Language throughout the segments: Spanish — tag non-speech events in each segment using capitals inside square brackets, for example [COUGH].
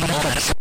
Mars.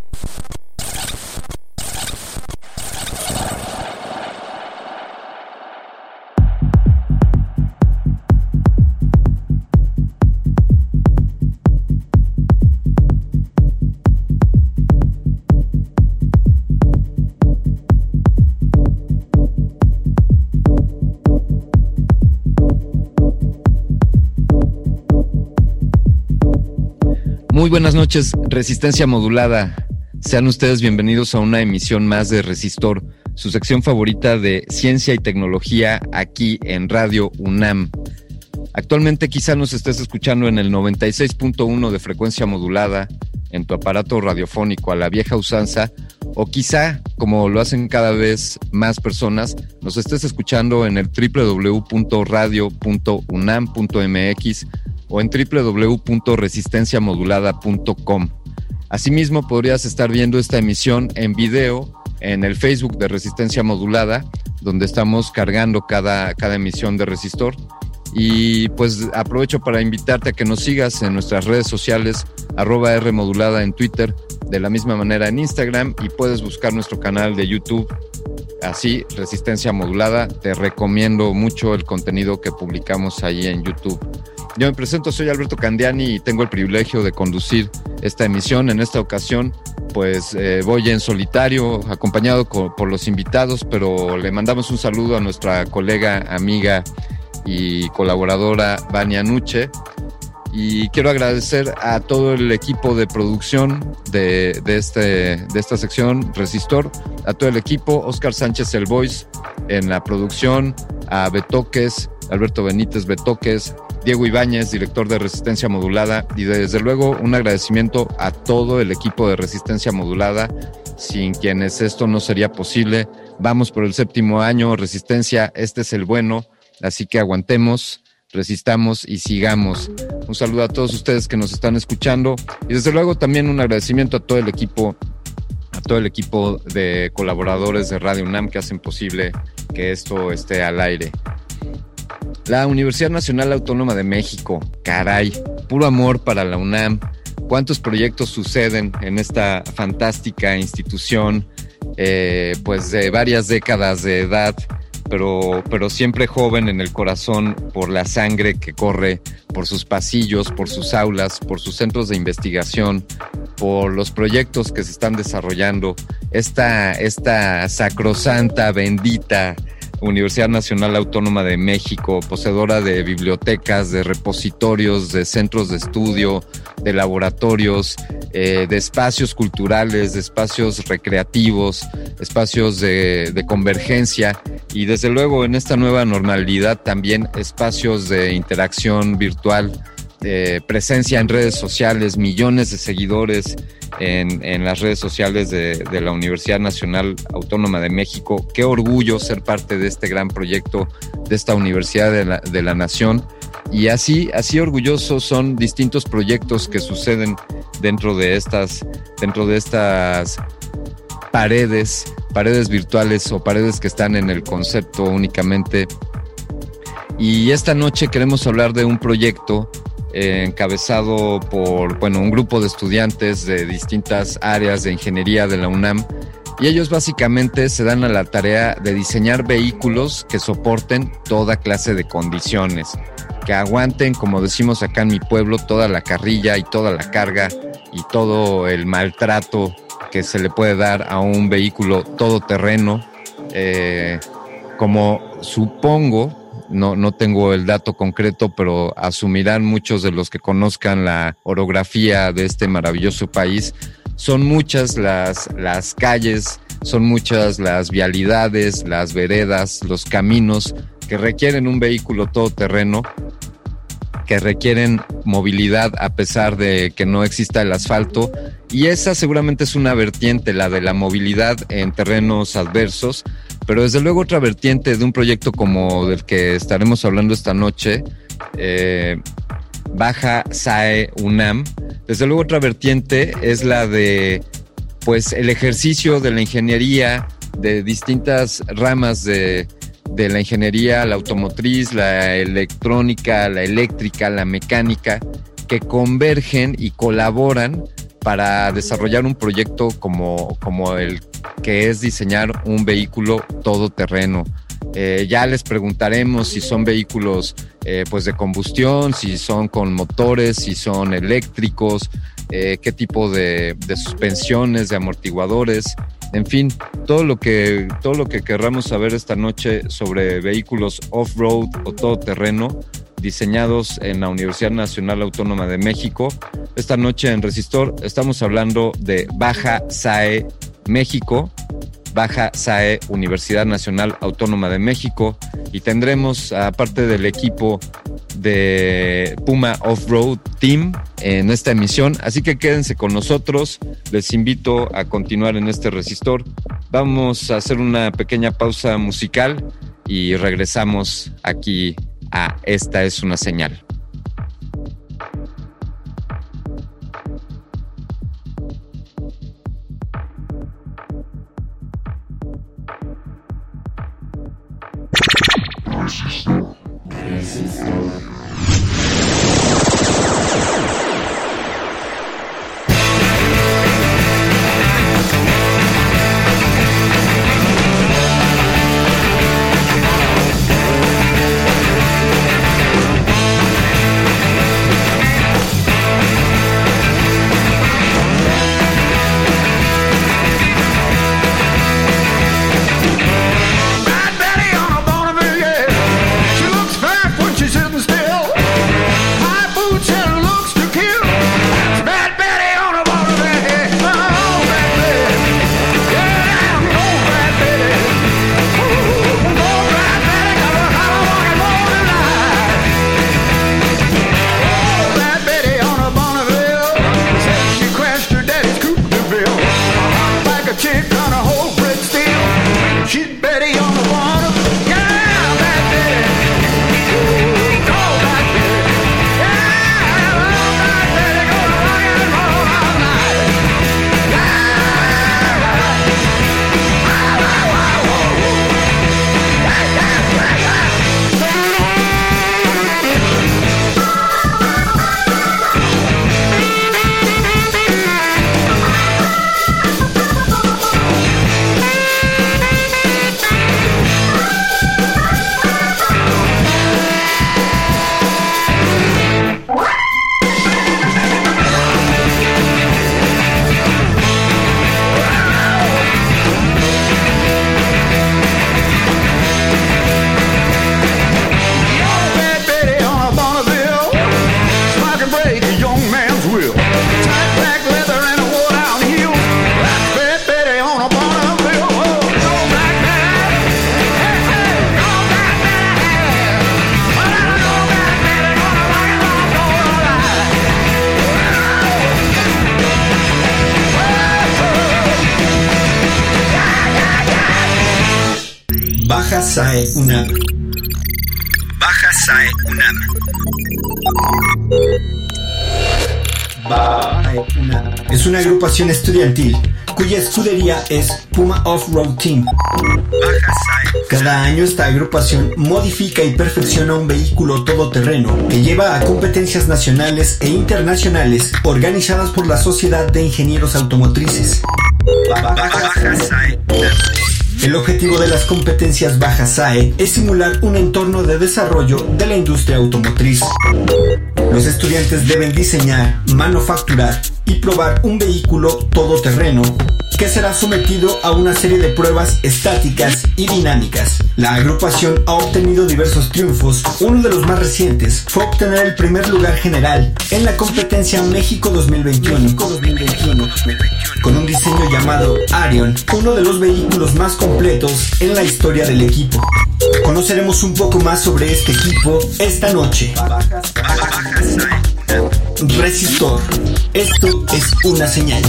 Muy buenas noches, Resistencia Modulada. Sean ustedes bienvenidos a una emisión más de Resistor, su sección favorita de ciencia y tecnología aquí en Radio UNAM. Actualmente quizá nos estés escuchando en el 96.1 de frecuencia modulada en tu aparato radiofónico a la vieja usanza o quizá, como lo hacen cada vez más personas, nos estés escuchando en el www.radio.unam.mx o en www.resistenciamodulada.com. Asimismo, podrías estar viendo esta emisión en video en el Facebook de Resistencia Modulada, donde estamos cargando cada, cada emisión de Resistor. Y pues aprovecho para invitarte a que nos sigas en nuestras redes sociales, arroba R modulada en Twitter, de la misma manera en Instagram y puedes buscar nuestro canal de YouTube, así, Resistencia Modulada. Te recomiendo mucho el contenido que publicamos ahí en YouTube. Yo me presento, soy Alberto Candiani y tengo el privilegio de conducir esta emisión. En esta ocasión, pues eh, voy en solitario, acompañado por los invitados, pero le mandamos un saludo a nuestra colega, amiga y colaboradora Vania Nuche. Y quiero agradecer a todo el equipo de producción de, de, este, de esta sección, Resistor, a todo el equipo, Oscar Sánchez El Voice en la producción, a Betoques, Alberto Benítez Betoques, Diego Ibáñez, director de Resistencia Modulada, y desde luego un agradecimiento a todo el equipo de Resistencia Modulada, sin quienes esto no sería posible. Vamos por el séptimo año, Resistencia, este es el bueno, así que aguantemos, resistamos y sigamos. Un saludo a todos ustedes que nos están escuchando y desde luego también un agradecimiento a todo el equipo a todo el equipo de colaboradores de Radio UNAM que hacen posible que esto esté al aire. La Universidad Nacional Autónoma de México, caray, puro amor para la UNAM. ¿Cuántos proyectos suceden en esta fantástica institución? Eh, pues de varias décadas de edad, pero, pero siempre joven en el corazón por la sangre que corre por sus pasillos, por sus aulas, por sus centros de investigación, por los proyectos que se están desarrollando. Esta, esta sacrosanta, bendita Universidad Nacional Autónoma de México, poseedora de bibliotecas, de repositorios, de centros de estudio, de laboratorios, eh, de espacios culturales, de espacios recreativos, espacios de, de convergencia y desde luego en esta nueva normalidad también espacios de interacción virtual eh, presencia en redes sociales, millones de seguidores en, en las redes sociales de, de, la Universidad Nacional Autónoma de México. Qué orgullo ser parte de este gran proyecto de esta Universidad de la, de la Nación. Y así, así orgullosos son distintos proyectos que suceden dentro de estas, dentro de estas paredes, paredes virtuales o paredes que están en el concepto únicamente. Y esta noche queremos hablar de un proyecto eh, encabezado por bueno, un grupo de estudiantes de distintas áreas de ingeniería de la UNAM. Y ellos básicamente se dan a la tarea de diseñar vehículos que soporten toda clase de condiciones, que aguanten, como decimos acá en mi pueblo, toda la carrilla y toda la carga y todo el maltrato que se le puede dar a un vehículo todoterreno. Eh, como supongo, no, no tengo el dato concreto, pero asumirán muchos de los que conozcan la orografía de este maravilloso país. Son muchas las, las calles, son muchas las vialidades, las veredas, los caminos que requieren un vehículo todoterreno que requieren movilidad a pesar de que no exista el asfalto. Y esa seguramente es una vertiente, la de la movilidad en terrenos adversos. Pero desde luego otra vertiente de un proyecto como del que estaremos hablando esta noche, eh, Baja SAE UNAM. Desde luego otra vertiente es la de pues el ejercicio de la ingeniería de distintas ramas de, de la ingeniería, la automotriz, la electrónica, la eléctrica, la mecánica, que convergen y colaboran para desarrollar un proyecto como, como el que es diseñar un vehículo todoterreno. Eh, ya les preguntaremos si son vehículos eh, pues de combustión, si son con motores, si son eléctricos, eh, qué tipo de, de suspensiones, de amortiguadores, en fin, todo lo que, todo lo que querramos saber esta noche sobre vehículos off-road o todoterreno diseñados en la Universidad Nacional Autónoma de México. Esta noche en Resistor estamos hablando de Baja SAE México, Baja SAE Universidad Nacional Autónoma de México y tendremos aparte del equipo de Puma Off-Road Team en esta emisión, así que quédense con nosotros, les invito a continuar en este resistor. Vamos a hacer una pequeña pausa musical y regresamos aquí a Esta es una señal. Agrupación estudiantil cuya escudería es Puma Off-Road Team. Cada año esta agrupación modifica y perfecciona un vehículo todoterreno que lleva a competencias nacionales e internacionales organizadas por la Sociedad de Ingenieros Automotrices. El objetivo de las competencias Baja SAE es simular un entorno de desarrollo de la industria automotriz. Los estudiantes deben diseñar, manufacturar y probar un vehículo todoterreno que será sometido a una serie de pruebas estáticas y dinámicas. La agrupación ha obtenido diversos triunfos. Uno de los más recientes fue obtener el primer lugar general en la competencia México 2021, con un diseño llamado Arion, uno de los vehículos más completos en la historia del equipo. Conoceremos un poco más sobre este equipo esta noche. Resistor. Esto es una señal.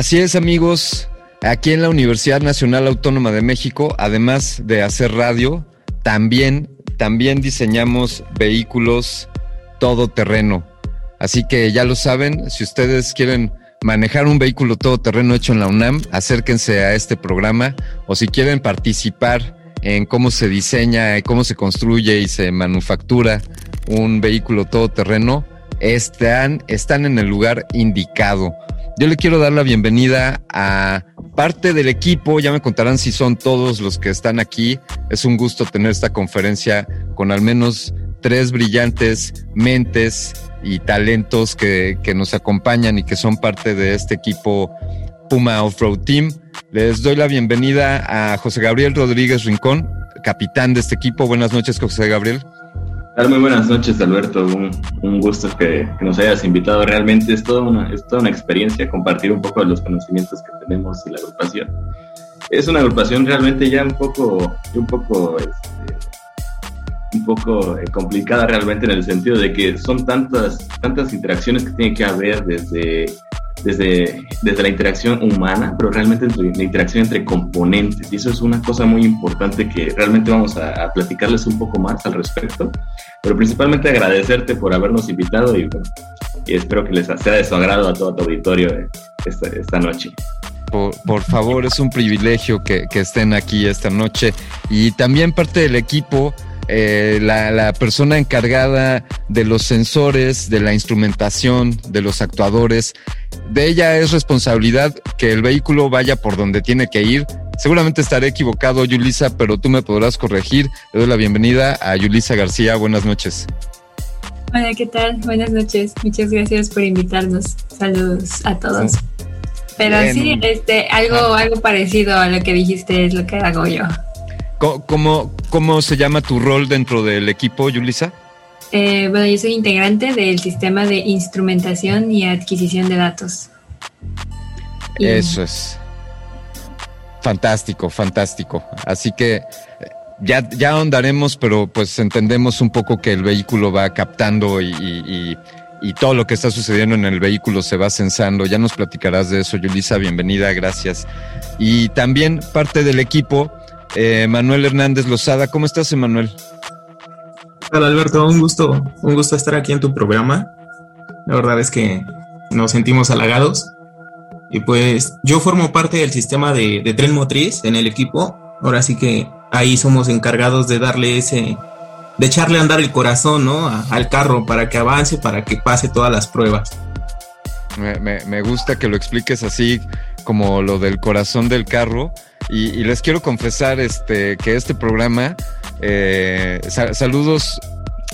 Así es, amigos. Aquí en la Universidad Nacional Autónoma de México, además de hacer radio, también, también diseñamos vehículos todoterreno. Así que ya lo saben, si ustedes quieren manejar un vehículo todoterreno hecho en la UNAM, acérquense a este programa o si quieren participar en cómo se diseña, cómo se construye y se manufactura un vehículo todoterreno, están, están en el lugar indicado. Yo le quiero dar la bienvenida a parte del equipo, ya me contarán si son todos los que están aquí. Es un gusto tener esta conferencia con al menos tres brillantes mentes y talentos que, que nos acompañan y que son parte de este equipo Puma Off-Road Team. Les doy la bienvenida a José Gabriel Rodríguez Rincón, capitán de este equipo. Buenas noches, José Gabriel. Muy buenas noches, Alberto. Un, gusto que, que, nos hayas invitado. Realmente es toda, una, es toda una experiencia compartir un poco de los conocimientos que tenemos y la agrupación. Es una agrupación realmente ya un poco, un poco, este, un poco eh, complicada realmente en el sentido de que son tantas, tantas interacciones que tiene que haber desde desde, desde la interacción humana, pero realmente la interacción entre componentes. Y eso es una cosa muy importante que realmente vamos a, a platicarles un poco más al respecto. Pero principalmente agradecerte por habernos invitado y, y espero que les sea de su agrado a todo tu auditorio esta, esta noche. Por, por, favor, es un privilegio que, que, estén aquí esta noche. Y también parte del equipo, eh, la, la, persona encargada de los sensores, de la instrumentación, de los actuadores, de ella es responsabilidad que el vehículo vaya por donde tiene que ir. Seguramente estaré equivocado, Yulisa, pero tú me podrás corregir. Le doy la bienvenida a Yulisa García. Buenas noches. Hola, ¿qué tal? Buenas noches. Muchas gracias por invitarnos. Saludos a todos. Pero Bien. sí, este, algo, algo parecido a lo que dijiste es lo que hago yo. ¿Cómo, cómo se llama tu rol dentro del equipo, Yulisa? Eh, bueno, yo soy integrante del sistema de instrumentación y adquisición de datos. Y... Eso es. Fantástico, fantástico. Así que ya, ya ahondaremos, pero pues entendemos un poco que el vehículo va captando y, y, y, todo lo que está sucediendo en el vehículo se va censando. Ya nos platicarás de eso, Yulisa. Bienvenida, gracias. Y también parte del equipo, eh, Manuel Hernández Lozada. ¿Cómo estás, Emanuel? Hola, Alberto. Un gusto, un gusto estar aquí en tu programa. La verdad es que nos sentimos halagados. Y pues yo formo parte del sistema de, de tren motriz en el equipo. Ahora sí que ahí somos encargados de darle ese, de echarle a andar el corazón, ¿no? A, al carro para que avance, para que pase todas las pruebas. Me, me, me, gusta que lo expliques así como lo del corazón del carro. Y, les quiero confesar este, que este programa, eh, sa saludos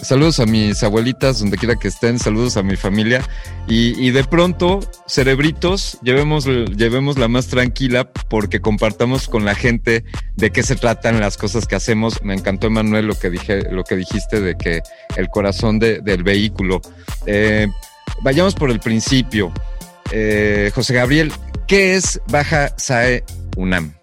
saludos a mis abuelitas, donde quiera que estén, saludos a mi familia. Y, de pronto, cerebritos, llevemos, llevemos la más tranquila porque compartamos con la gente de qué se tratan las cosas que hacemos. Me encantó, Emanuel, lo que, dije, lo que dijiste de que el corazón del vehículo. Eh, vayamos por el principio. Eh, José Gabriel, ¿qué es Baja SAE UNAM?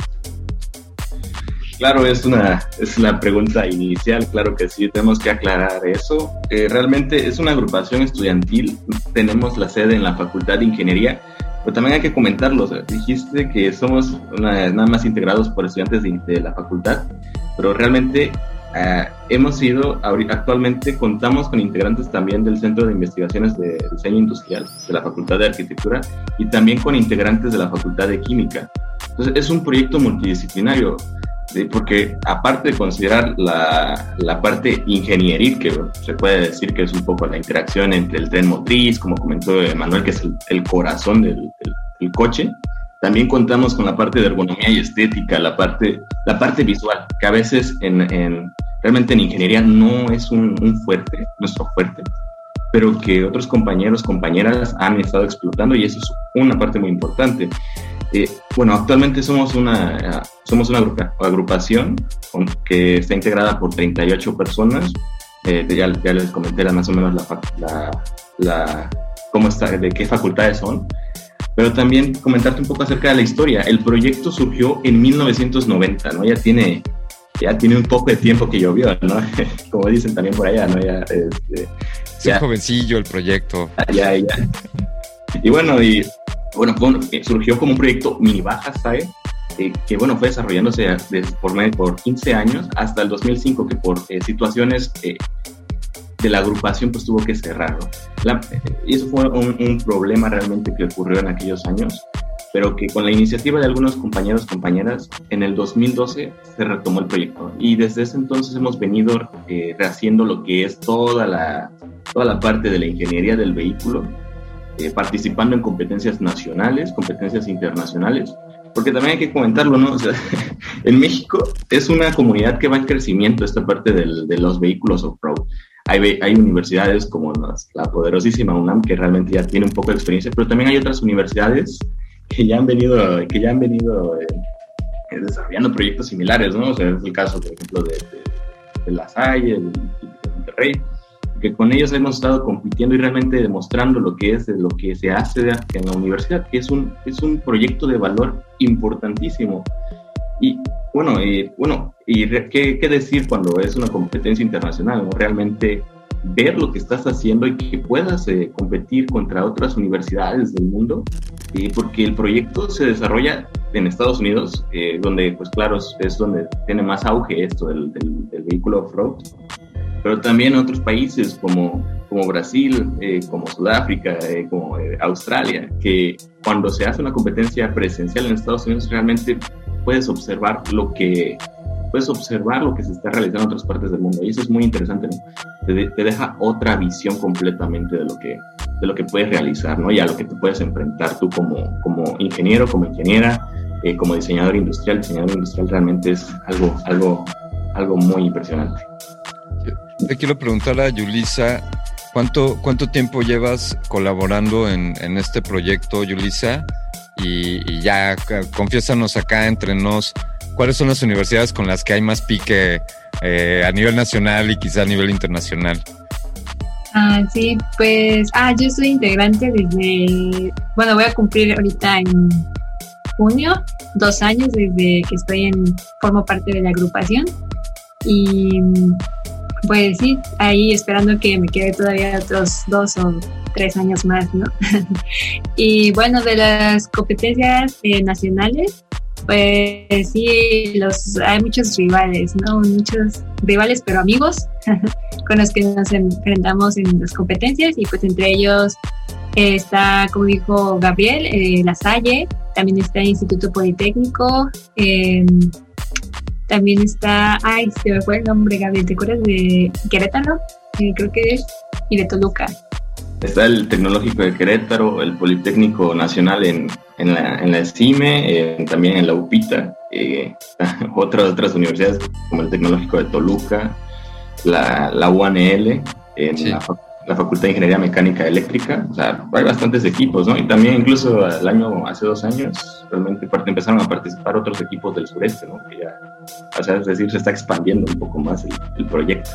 Claro, es una es la pregunta inicial, claro que sí, tenemos que aclarar eso. Eh, realmente es una agrupación estudiantil, tenemos la sede en la Facultad de Ingeniería, pero también hay que comentarlo, dijiste que somos nada más integrados por estudiantes de, la facultad, pero realmente uh, hemos sido, actualmente contamos con integrantes también del Centro de Investigaciones de Diseño Industrial de la Facultad de Arquitectura y también con integrantes de la Facultad de Química. Entonces es un proyecto multidisciplinario porque aparte de considerar la, la, parte ingenieril, que se puede decir que es un poco la interacción entre el tren motriz, como comentó Manuel, que es el, corazón del, del, coche, también contamos con la parte de ergonomía y estética, la parte, la parte visual, que a veces en, en realmente en ingeniería no es un, un fuerte, nuestro fuerte, pero que otros compañeros, compañeras han estado explotando y eso es una parte muy importante. Eh, bueno, actualmente somos una, somos una agrupación que está integrada por 38 personas. Eh, ya, ya, les comenté más o menos la, la, cómo está, de qué facultades son. Pero también comentarte un poco acerca de la historia. El proyecto surgió en 1990, ¿no? Ya tiene, ya tiene un poco de tiempo que llovió, ¿no? [LAUGHS] Como dicen también por allá, ¿no? Ya, este, ya, jovencillo el proyecto. Ya, ya. Y bueno, y bueno, surgió como un proyecto mini baja, ¿sabes? Eh, que bueno, fue desarrollándose por, por 15 años hasta el 2005, que por eh, situaciones eh, de la agrupación pues tuvo que cerrar. y eso fue un, problema realmente que ocurrió en aquellos años, pero que con la iniciativa de algunos compañeros, compañeras, en el 2012 se retomó el proyecto. Y desde ese entonces hemos venido rehaciendo lo que es toda la, toda la parte de la ingeniería del vehículo eh, participando en competencias nacionales, competencias internacionales, porque también hay que comentarlo, ¿no? O sea, [LAUGHS] en México es una comunidad que va en crecimiento esta parte del, de los vehículos off-road. Hay, hay, universidades como la poderosísima UNAM que realmente ya tiene un poco de experiencia, pero también hay otras universidades que ya han venido, que ya han venido eh, desarrollando proyectos similares, ¿no? O sea, es el caso, por ejemplo, de, de, La Salle, el, de Monterrey, que con ellos hemos estado compitiendo y realmente demostrando lo que es lo que se hace en la universidad, que es un, es un proyecto de valor importantísimo. Y bueno, y, bueno, y ¿qué, ¿qué, decir cuando es una competencia internacional? Realmente ver lo que estás haciendo y que puedas eh, competir contra otras universidades del mundo, y porque el proyecto se desarrolla en Estados Unidos, eh, donde pues claro es, donde tiene más auge esto del, del, del vehículo off-road, pero también otros países como, como Brasil, eh, como Sudáfrica, eh, como eh, Australia, que cuando se hace una competencia presencial en Estados Unidos realmente puedes observar lo que puedes observar lo que se está realizando en otras partes del mundo. Y eso es muy interesante te, te, deja otra visión completamente de lo que de lo que puedes realizar no y a lo que te puedes enfrentar tú como como ingeniero como ingeniera como diseñador industrial. Diseñador industrial realmente es algo algo algo muy impresionante te quiero preguntar a Yulisa, ¿cuánto, cuánto tiempo llevas colaborando en, en este proyecto, Yulisa? Y, ya, confiésanos acá entre nos, ¿cuáles son las universidades con las que hay más pique eh, a nivel nacional y quizá a nivel internacional? Ah, sí, pues, ah, yo soy integrante desde, bueno, voy a cumplir ahorita en junio, dos años desde que estoy en, formo parte de la agrupación y pues sí, ahí esperando que me quede todavía otros dos o tres años más, ¿no? [LAUGHS] y bueno, de las competencias eh, nacionales, pues sí, los, hay muchos rivales, ¿no? Muchos rivales, pero amigos, [LAUGHS] con los que nos enfrentamos en las competencias y pues entre ellos está, como dijo Gabriel, eh, La Salle, también está el Instituto Politécnico, eh, también está, ay, se me fue el nombre, Gabriel, ¿te acuerdas de Querétaro? Eh, creo que es, y de Toluca. Está el Tecnológico de Querétaro, el Politécnico Nacional en, en, la, en la ESIME, eh, también en la UPITA, eh, [LAUGHS] otras, otras universidades como el Tecnológico de Toluca. la, la UANL, en la, la, Facultad de Ingeniería Mecánica Eléctrica. O sea, hay bastantes equipos, ¿no? Y también incluso el año, hace dos años, realmente empezaron a participar otros equipos del sureste, ¿no? Que ya, o sea, es decir, se está expandiendo un poco más el, proyecto.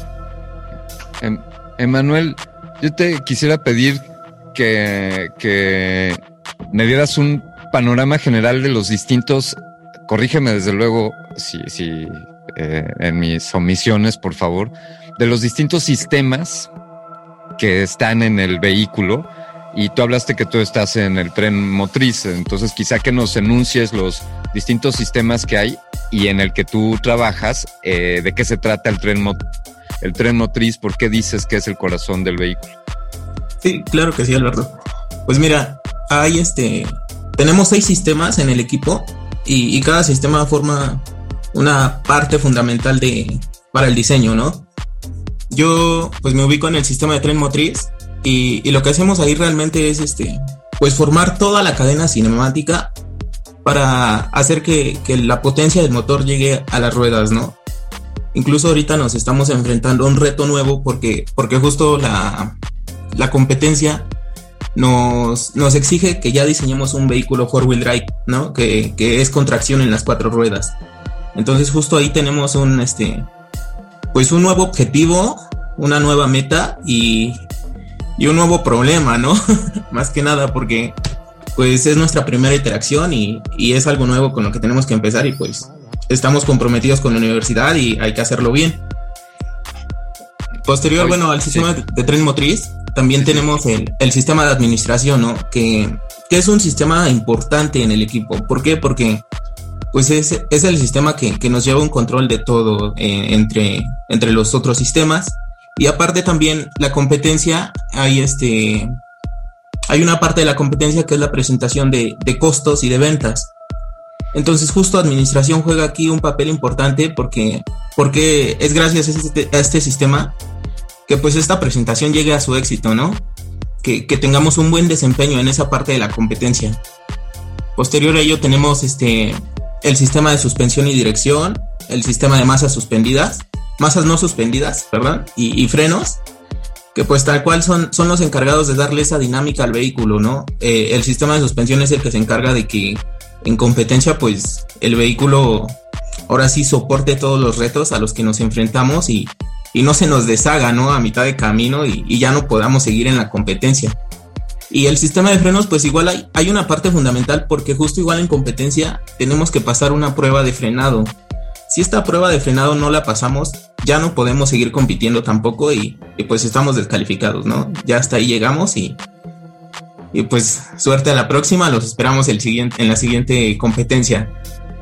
Em, Emanuel, yo te quisiera pedir que, que me dieras un panorama general de los distintos, corrígeme desde luego si, si eh, en mis omisiones, por favor, de los distintos sistemas que están en el vehículo. Y tú hablaste que tú estás en el tren motriz, entonces quizá que nos enuncies los distintos sistemas que hay y en el que tú trabajas, eh, de qué se trata el tren, el tren motriz, por qué dices que es el corazón del vehículo. Sí, claro que sí, Alberto. Pues mira, hay este, tenemos seis sistemas en el equipo y, y cada sistema forma una parte fundamental de, para el diseño, ¿no? Yo pues me ubico en el sistema de tren motriz y, y, lo que hacemos ahí realmente es este, pues formar toda la cadena cinemática para hacer que, que la potencia del motor llegue a las ruedas, ¿no? Incluso ahorita nos estamos enfrentando a un reto nuevo porque, porque justo la, la competencia nos, nos, exige que ya diseñemos un vehículo four-wheel drive, ¿no? Que, que, es contracción en las cuatro ruedas. Entonces justo ahí tenemos un, este, pues un nuevo objetivo, una nueva meta y, y un nuevo problema, ¿no? [LAUGHS] Más que nada porque pues es nuestra primera interacción y, y, es algo nuevo con lo que tenemos que empezar y pues estamos comprometidos con la universidad y hay que hacerlo bien. Posterior, Oye, bueno, al sistema sí. de tren motriz, también sí, tenemos sí. El, el, sistema de administración, ¿no? Que, que, es un sistema importante en el equipo. ¿Por qué? Porque pues es, es el sistema que, que, nos lleva un control de todo eh, entre, entre los otros sistemas. Y aparte también la competencia, hay este... Hay una parte de la competencia que es la presentación de, de costos y de ventas. Entonces justo administración juega aquí un papel importante porque, porque es gracias a este, a este sistema que pues esta presentación llegue a su éxito, ¿no? Que, que, tengamos un buen desempeño en esa parte de la competencia. Posterior a ello tenemos este, el sistema de suspensión y dirección, el sistema de masas suspendidas, masas no suspendidas, perdón, y, frenos, que pues tal cual son, son los encargados de darle esa dinámica al vehículo, ¿no? Eh, el sistema de suspensión es el que se encarga de que en competencia pues el vehículo ahora sí soporte todos los retos a los que nos enfrentamos y, y no se nos deshaga, ¿no? A mitad de camino y, ya no podamos seguir en la competencia. Y el sistema de frenos, pues igual hay, hay una parte fundamental porque justo igual en competencia tenemos que pasar una prueba de frenado. Si esta prueba de frenado no la pasamos, ya no podemos seguir compitiendo tampoco y, y pues estamos descalificados, ¿no? Ya hasta ahí llegamos y, y pues suerte a la próxima, los esperamos el siguiente, en la siguiente competencia.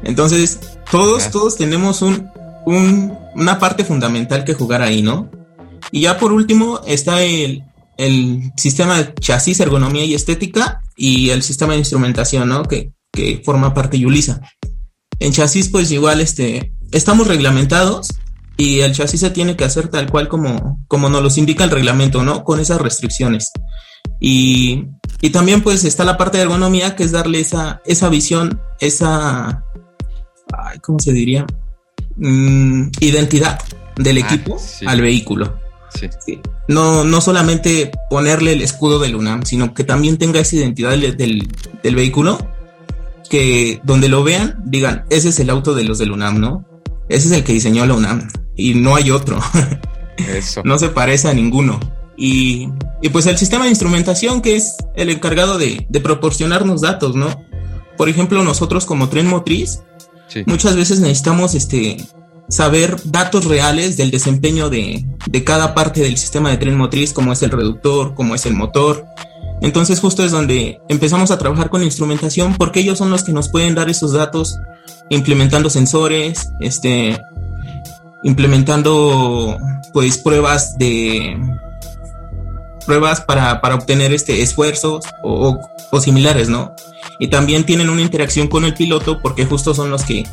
Entonces, todos, todos tenemos un, un, una parte fundamental que jugar ahí, ¿no? Y ya por último está el, el sistema de chasis, ergonomía y estética y el sistema de instrumentación, ¿no? Que, que forma parte de Yulisa. En chasis, pues igual este, estamos reglamentados y el chasis se tiene que hacer tal cual como, como nos los indica el reglamento, ¿no? Con esas restricciones. Y, y también pues está la parte de ergonomía que es darle esa, esa visión, esa, ay, ¿cómo se diría? Mm, identidad del equipo ah, sí. al vehículo. Sí. Sí. No, no solamente ponerle el escudo del UNAM, sino que también tenga esa identidad del, del, del, vehículo, que donde lo vean digan, ese es el auto de los del UNAM, ¿no? Ese es el que diseñó la UNAM y no hay otro. [LAUGHS] Eso. no se parece a ninguno. Y, y, pues el sistema de instrumentación que es el encargado de, de proporcionarnos datos, ¿no? Por ejemplo, nosotros como tren motriz, sí. muchas veces necesitamos este, saber datos reales del desempeño de, de, cada parte del sistema de tren motriz, como es el reductor, como es el motor. Entonces justo es donde empezamos a trabajar con instrumentación porque ellos son los que nos pueden dar esos datos implementando sensores, este, implementando pues pruebas de pruebas para, para obtener este esfuerzos o, o, o, similares, ¿no? Y también tienen una interacción con el piloto porque justo son los que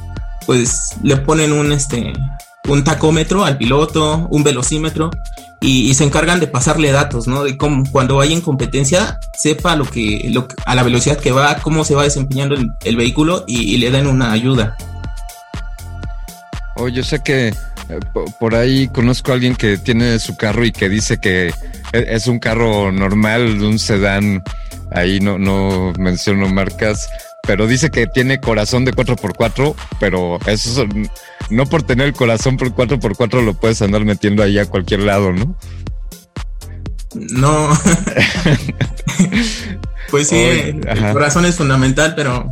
pues le ponen un este un tacómetro al piloto, un velocímetro y, se encargan de pasarle datos, ¿no? De cómo cuando vaya en competencia sepa lo que, lo, a la velocidad que va, cómo se va desempeñando el, vehículo y, le den una ayuda. Oh, yo sé que Eh, po- Por ahí conozco a alguien que tiene su carro y que dice que e- es un carro normal, un sedán. Ahí no, no menciono marcas, pero dice que tiene corazón de 4x4, pero eso no por tener el corazón por 4x4 lo puedes andar metiendo ahí a cualquier lado, ¿no? No. [LAUGHS] pues sí, el ajá. corazón es fundamental, pero,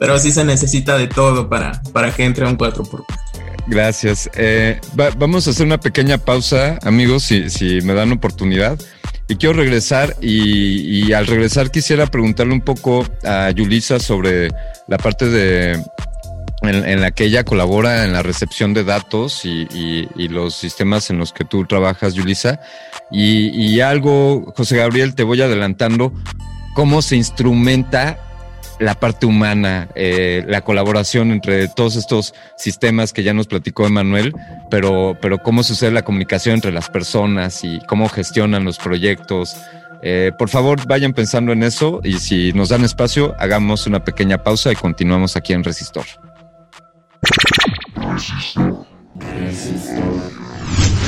pero sí se necesita de todo para, para que entre un 4x4. Gracias. Eh, va- vamos a hacer una pequeña pausa, amigos, si, me dan oportunidad. Y quiero regresar y, al regresar quisiera preguntarle un poco a Yulisa sobre la parte de en, la que ella colabora en la recepción de datos y, y- y los sistemas en los que tú trabajas, Yulisa. Y algo, José Gabriel, te voy adelantando, cómo se instrumenta la parte humana, eh, la colaboración entre todos estos sistemas que ya nos platicó Emanuel, pero, pero cómo sucede la comunicación entre las personas y cómo gestionan los proyectos. Eh, por favor, vayan pensando en eso y si nos dan espacio, hagamos una pequeña pausa y continuamos aquí en Resistor. Here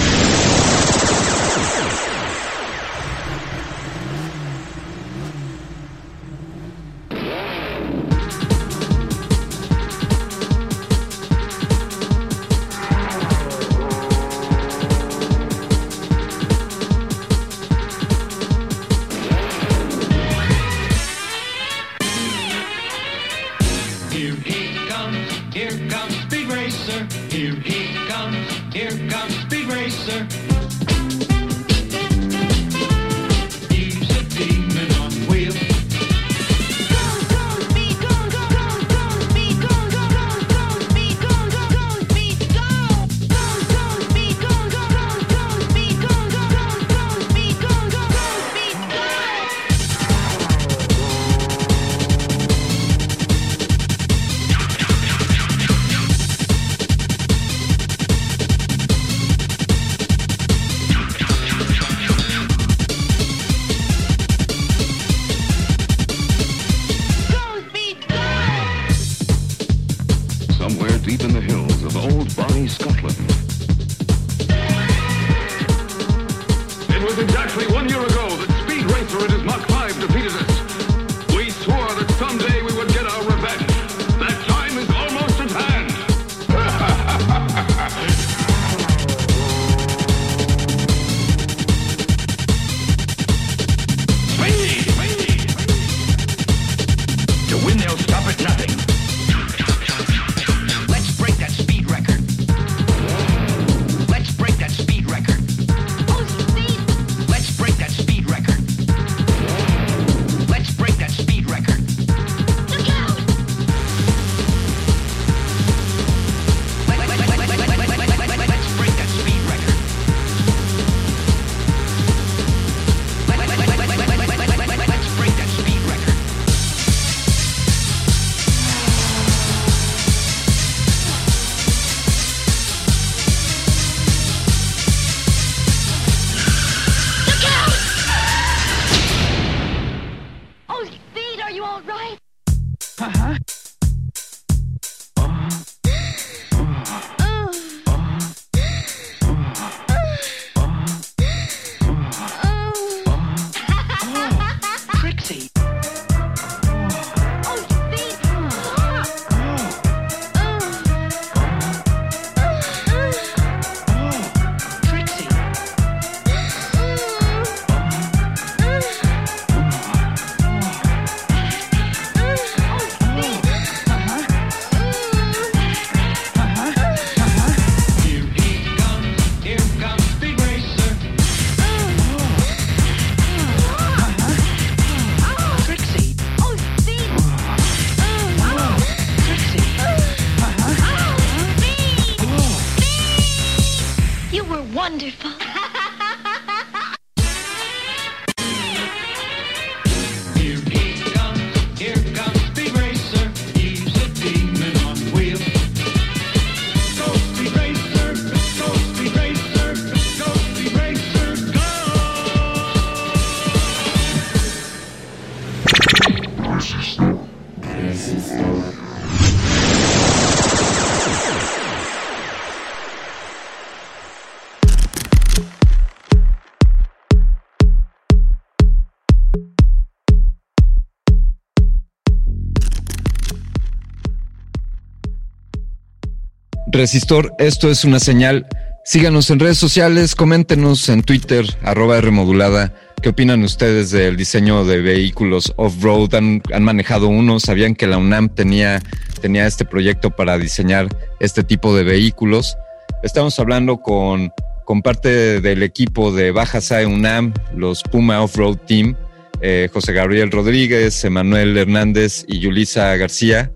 Resistor, esto es una señal. Síganos en redes sociales, coméntenos en Twitter, arroba Rmodulada. ¿Qué opinan ustedes del diseño de vehículos off-road? ¿Han, han manejado uno? ¿Sabían que la UNAM tenía, tenía este proyecto para diseñar este tipo de vehículos? Estamos hablando con, con parte del equipo de Baja SAE UNAM, los Puma Off-Road Team, eh, José Gabriel Rodríguez, Emanuel Hernández y Yulisa García,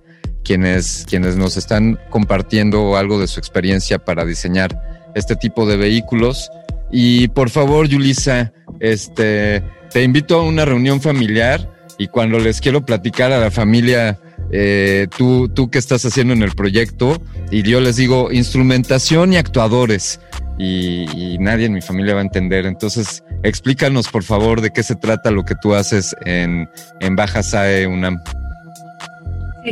quienes, quienes nos están compartiendo algo de su experiencia para diseñar este tipo de vehículos. Y por favor, Yulisa, este, te invito a una reunión familiar y cuando les quiero platicar a la familia, eh, tú, tú qué estás haciendo en el proyecto, y yo les digo instrumentación y actuadores, y, y nadie en mi familia va a entender. Entonces, explícanos por favor de qué se trata lo que tú haces en, en Baja SAE UNAM.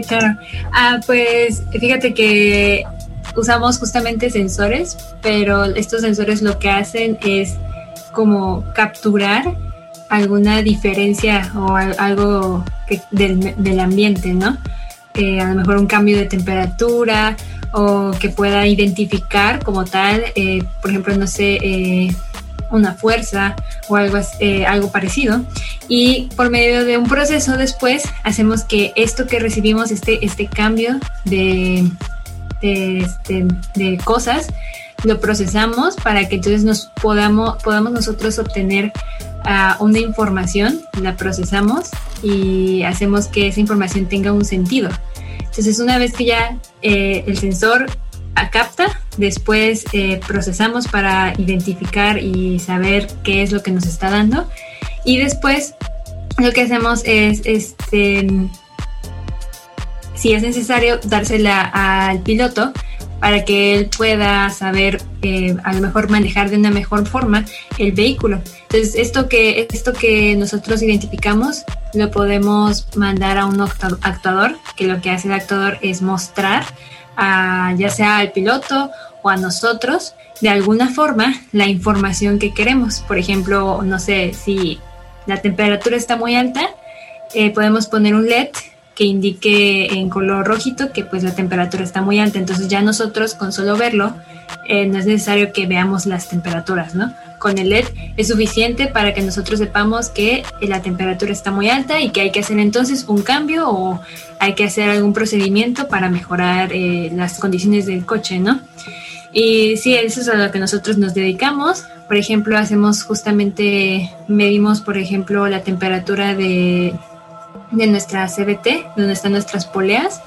Claro. Ah, pues fíjate que usamos justamente sensores, pero estos sensores lo que hacen es como capturar alguna diferencia o al- algo que- del, del ambiente, ¿no? Eh, a lo mejor un cambio de temperatura o que pueda identificar como tal, eh, por ejemplo, no sé, eh, una fuerza o algo, eh, algo parecido. Y por medio de un proceso después hacemos que esto que recibimos, este, este cambio de, de, este, cosas, lo procesamos para que entonces nos podamos, podamos nosotros obtener ah, una información, la procesamos y hacemos que esa información tenga un sentido. Entonces una vez que ya eh, el sensor a- capta, después eh, procesamos para identificar y saber qué es lo que nos está dando y después lo que hacemos es este si es necesario dársela al piloto para que él pueda saber eh, a lo mejor manejar de una mejor forma el vehículo. Entonces esto que esto que nosotros identificamos lo podemos mandar a un actu- actuador que lo que hace el actuador es mostrar a, ya sea al piloto a nosotros de alguna forma la información que queremos. Por ejemplo, no sé si la temperatura está muy alta, eh, podemos poner un LED que indique en color rojito que pues la temperatura está muy alta. Entonces ya nosotros con solo verlo eh, no es necesario que veamos las temperaturas, ¿no? Con el LED es suficiente para que nosotros sepamos que la temperatura está muy alta y que hay que hacer entonces un cambio o hay que hacer algún procedimiento para mejorar eh, las condiciones del coche, ¿no? Y sí, eso es a lo que nosotros nos dedicamos. Por ejemplo, hacemos justamente, medimos, por ejemplo, la temperatura de, de nuestra CBT, donde están nuestras poleas,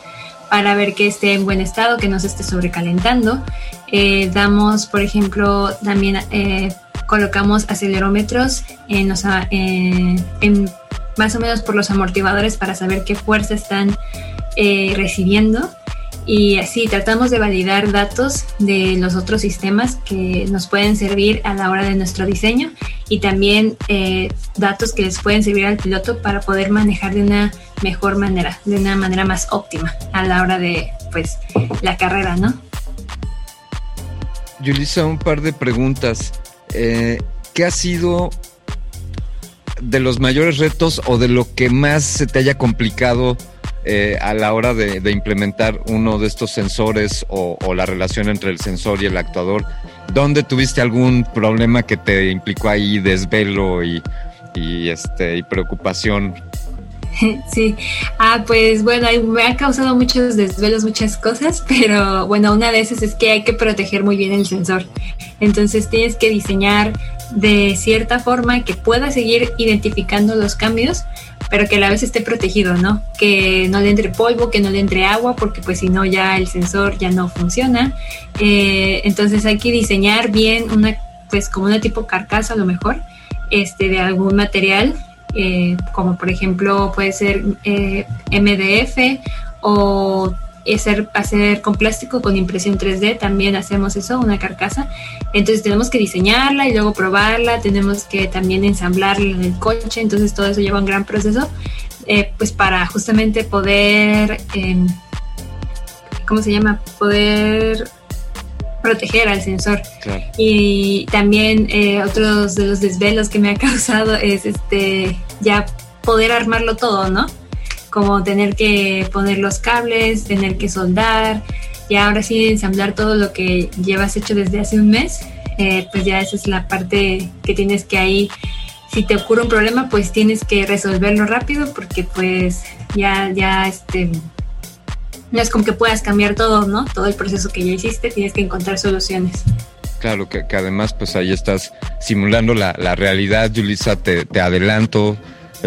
para ver que esté en buen estado, que no se esté sobrecalentando. Eh, damos, por ejemplo, también eh, colocamos acelerómetros en, los, a- en- en más o menos por los amortiguadores para saber qué fuerza están eh, recibiendo. Y así tratamos de validar datos de los otros sistemas que nos pueden servir a la hora de nuestro diseño y también eh, datos que les pueden servir al piloto para poder manejar de una mejor manera, de una manera más óptima a la hora de pues la carrera, ¿no? Yulisa, un par de preguntas. Eh, ¿Qué ha sido de los mayores retos o de lo que más se te haya complicado eh, a la hora de, de implementar uno de estos sensores o, o la relación entre el sensor y el actuador? ¿Dónde tuviste algún problema que te implicó ahí desvelo y, y, este, y preocupación? [LAUGHS] Sí, ah, pues bueno, me ha causado muchos desvelos, muchas cosas, [LAUGHS] pero bueno, una de esas es que hay que proteger muy bien el sensor. Entonces tienes que diseñar de cierta forma que pueda seguir identificando los cambios, pero que a la vez esté protegido, ¿no? Que no le entre polvo, que no le entre agua, porque pues si no ya el sensor ya no funciona. Eh, entonces hay que diseñar bien una, pues como una tipo carcasa a lo mejor, este, de algún material eh, como por ejemplo puede ser eh, MDF o hacer, hacer con plástico con impresión 3D, también hacemos eso, una carcasa. Entonces tenemos que diseñarla y luego probarla, tenemos que también ensamblarla en el coche, entonces todo eso lleva un gran proceso, eh, pues para justamente poder, eh, ¿cómo se llama? Poder proteger al sensor. Claro. Y también eh, otros de los desvelos que me ha [LAUGHS] causado es este ya poder armarlo todo, ¿no? Como tener que poner los cables, tener que soldar y ahora sí ensamblar todo lo que llevas hecho desde hace un mes, eh, pues ya esa es la parte que tienes que ahí, si te ocurre un problema, pues tienes que resolverlo rápido porque pues ya, ya este, no es como que puedas cambiar todo, ¿no? Todo el proceso que ya hiciste, tienes que encontrar soluciones. Claro, que, que además pues ahí estás simulando la, la realidad, Yulisa, te, te adelanto,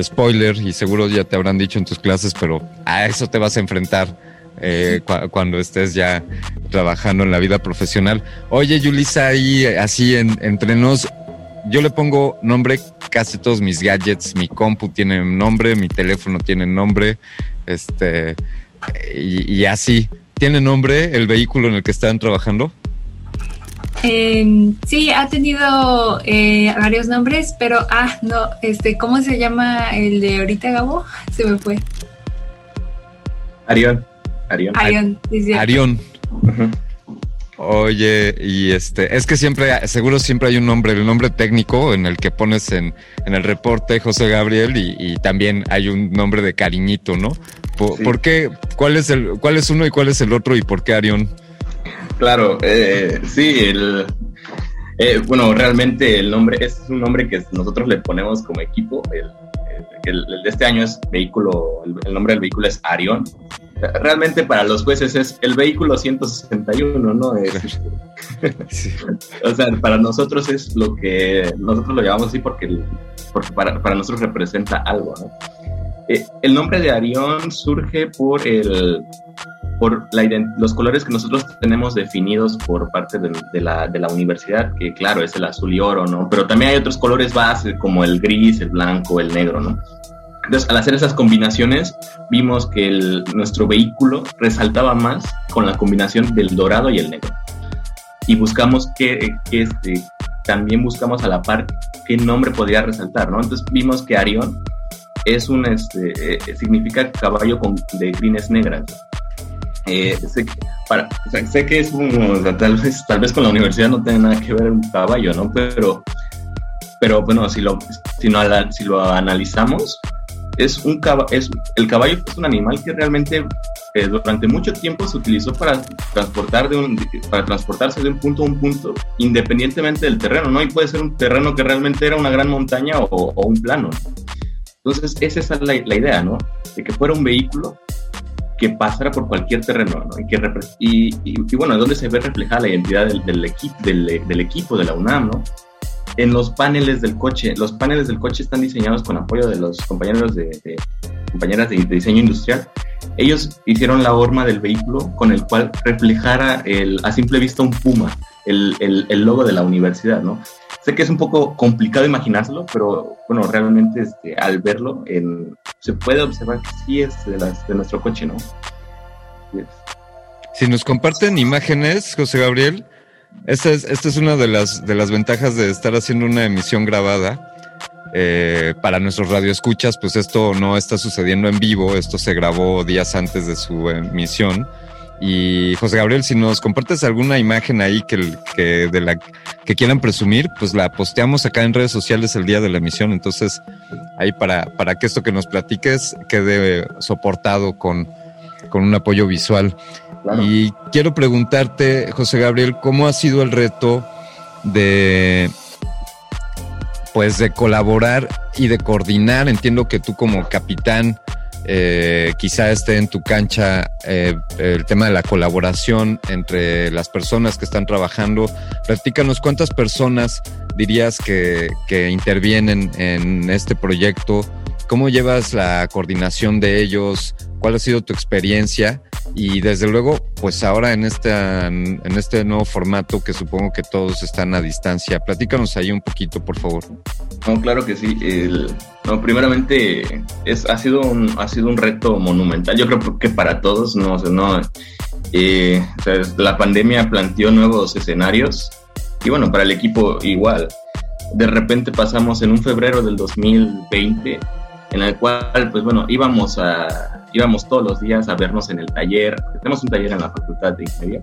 spoiler, y seguro ya te habrán dicho en tus clases, pero a eso te vas a enfrentar eh, cua- cuando estés ya trabajando en la vida profesional. Oye, Yulisa, ahí así en, entre nos, yo le pongo nombre casi todos mis gadgets, mi compu tiene nombre, mi teléfono tiene nombre, este, y así. ¿Tiene nombre el vehículo en el que están trabajando? Eh, sí, ha tenido eh, varios nombres, pero ah, no, este, ¿cómo se llama el de ahorita, Gabo? [LAUGHS] Se me fue. Arión. Arión. Arión. Oye, y este, es que siempre, seguro siempre hay un nombre, el nombre técnico en el que pones en, en el reporte José Gabriel y, y también hay un nombre de cariñito, ¿no? ¿Por, por qué? ¿Cuál es el, cuál es uno y cuál es el otro y por qué Arión? Claro, eh, sí, el, eh, bueno, realmente el nombre es un nombre que nosotros le ponemos como equipo. El, el- el de este año es vehículo, el, nombre del vehículo es Arión. Realmente para los jueces es el vehículo 161, ¿no? Es- [LAUGHS] [LAUGHS] o sea, para nosotros es lo que nosotros lo llamamos así porque, porque para, para nosotros representa algo, ¿no? Eh, el nombre de Arión surge por el por la los colores que nosotros tenemos definidos por parte de, la, universidad, que claro, es el azul y oro, ¿no? Pero también hay otros colores base como el gris, el blanco, el negro, ¿no? Entonces, al hacer esas combinaciones, vimos que nuestro vehículo resaltaba más con la combinación del dorado y el negro. Y buscamos que, que este, también buscamos a la par qué nombre podría resaltar, ¿no? Entonces vimos que Arión es un, este, eh, significa caballo con, de crines negras. Eh, sé, que, para, o sea, sé que es tal, vez, tal vez con la universidad no tiene nada que ver un caballo, ¿no? Pero, pero bueno, si lo, si, no, si lo analizamos, es un es, el caballo es un animal que realmente eh, durante mucho tiempo se utilizó para transportar de un, para transportarse de un punto a un punto independientemente del terreno, ¿no? Y puede ser un terreno que realmente era una gran montaña o, o un plano. Entonces, esa es la, la idea, ¿no? De que fuera un vehículo que pasara por cualquier terreno, ¿no? Y, que y, y, y bueno, ¿dónde se ve reflejada la identidad del, del, equipo, del, del equipo de la UNAM, ¿no? En los paneles del coche. Los paneles del coche están diseñados con apoyo de los compañeros de, de- compañeras de, de diseño industrial. Ellos hicieron la horma del vehículo con el cual reflejara el, a simple vista un puma, el, el, logo de la universidad, ¿no? Sé que es un poco complicado imaginárselo, pero bueno, realmente este, al verlo se puede observar que sí es de, las- de nuestro coche, ¿no? Si nos comparten imágenes, José Gabriel, esta es, esta es una de las, de las ventajas de estar haciendo una emisión grabada. Eh, para nuestros radioescuchas, pues esto no está sucediendo en vivo, esto se grabó días antes de su emisión. Y José Gabriel, si nos compartes alguna imagen ahí que, que de la que quieran presumir, pues la posteamos acá en redes sociales el día de la emisión. Entonces, ahí para, para que esto que nos platiques quede soportado con, con un apoyo visual. Y quiero preguntarte, José Gabriel, ¿cómo ha sido el reto de pues de colaborar y de coordinar? Entiendo que tú como capitán eh, quizá esté en tu cancha eh, el tema de la colaboración entre las personas que están trabajando. Platícanos cuántas personas dirías que, que intervienen en este proyecto, cómo llevas la coordinación de ellos, cuál ha sido tu experiencia y desde luego, pues ahora en, esta, en este nuevo formato que supongo que todos están a distancia, platícanos ahí un poquito, por favor. No, claro que sí. El- no, primeramente es, ha, sido un, ha sido un reto monumental. Yo creo que para todos, no, o sea, no, eh, o sea, la pandemia planteó nuevos escenarios y bueno, para el equipo igual. De repente pasamos en un febrero del 2020 en el cual, pues bueno, íbamos a íbamos todos los días a vernos en el taller. Tenemos un taller en la Facultad de Ingeniería.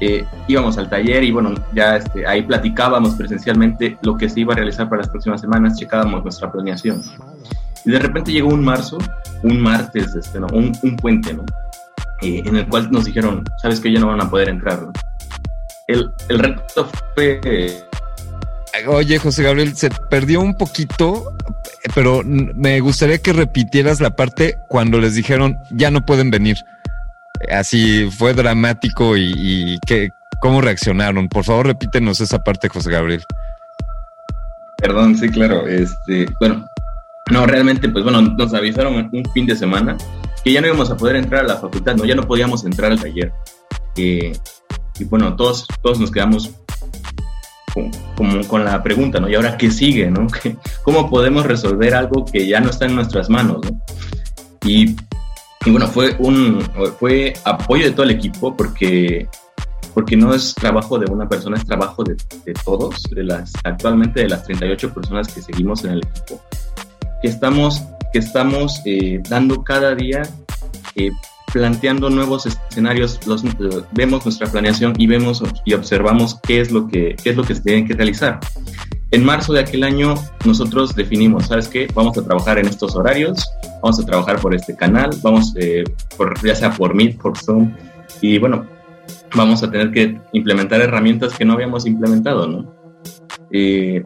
Eh, íbamos al taller y bueno, ya este, ahí platicábamos presencialmente lo que se iba a realizar para las próximas semanas, checábamos nuestra planeación. Y de repente llegó un marzo, un martes, este, ¿no? un, un puente, ¿no? eh, en el cual nos dijeron, sabes que ya no van a poder entrar. ¿no? El, el reto fue... eh, Oye, José Gabriel, se perdió un poquito, pero me gustaría que repitieras la parte cuando les dijeron ya no pueden venir. Así fue dramático y, y que, cómo reaccionaron. Por favor, repítenos esa parte, José Gabriel. Perdón, sí, claro. Este, bueno, no, realmente, pues bueno, nos avisaron un fin de semana que ya no íbamos a poder entrar a la facultad, no, ya no podíamos entrar al taller. Eh, y bueno, todos, todos nos quedamos con, como con la pregunta, ¿no? ¿Y ahora qué sigue, no? [LAUGHS] ¿Qué- ¿Cómo podemos resolver algo que ya no está en nuestras manos, no? Y, y bueno, fue un fue apoyo de todo el equipo porque porque no es trabajo de una persona, es trabajo de, todos, de las actualmente de las 38 personas que seguimos en el equipo, que estamos, que estamos eh, dando cada día, eh, planteando nuevos escenarios, vemos nuestra planeación y vemos y observamos qué es lo que, qué es lo que se tiene que realizar. En marzo de aquel año nosotros definimos, ¿sabes qué? Vamos a trabajar en estos horarios, vamos a trabajar por este canal, vamos, eh, por, ya sea por Meet, por Zoom, y bueno, vamos a tener que implementar herramientas que no habíamos implementado, ¿no? Eh,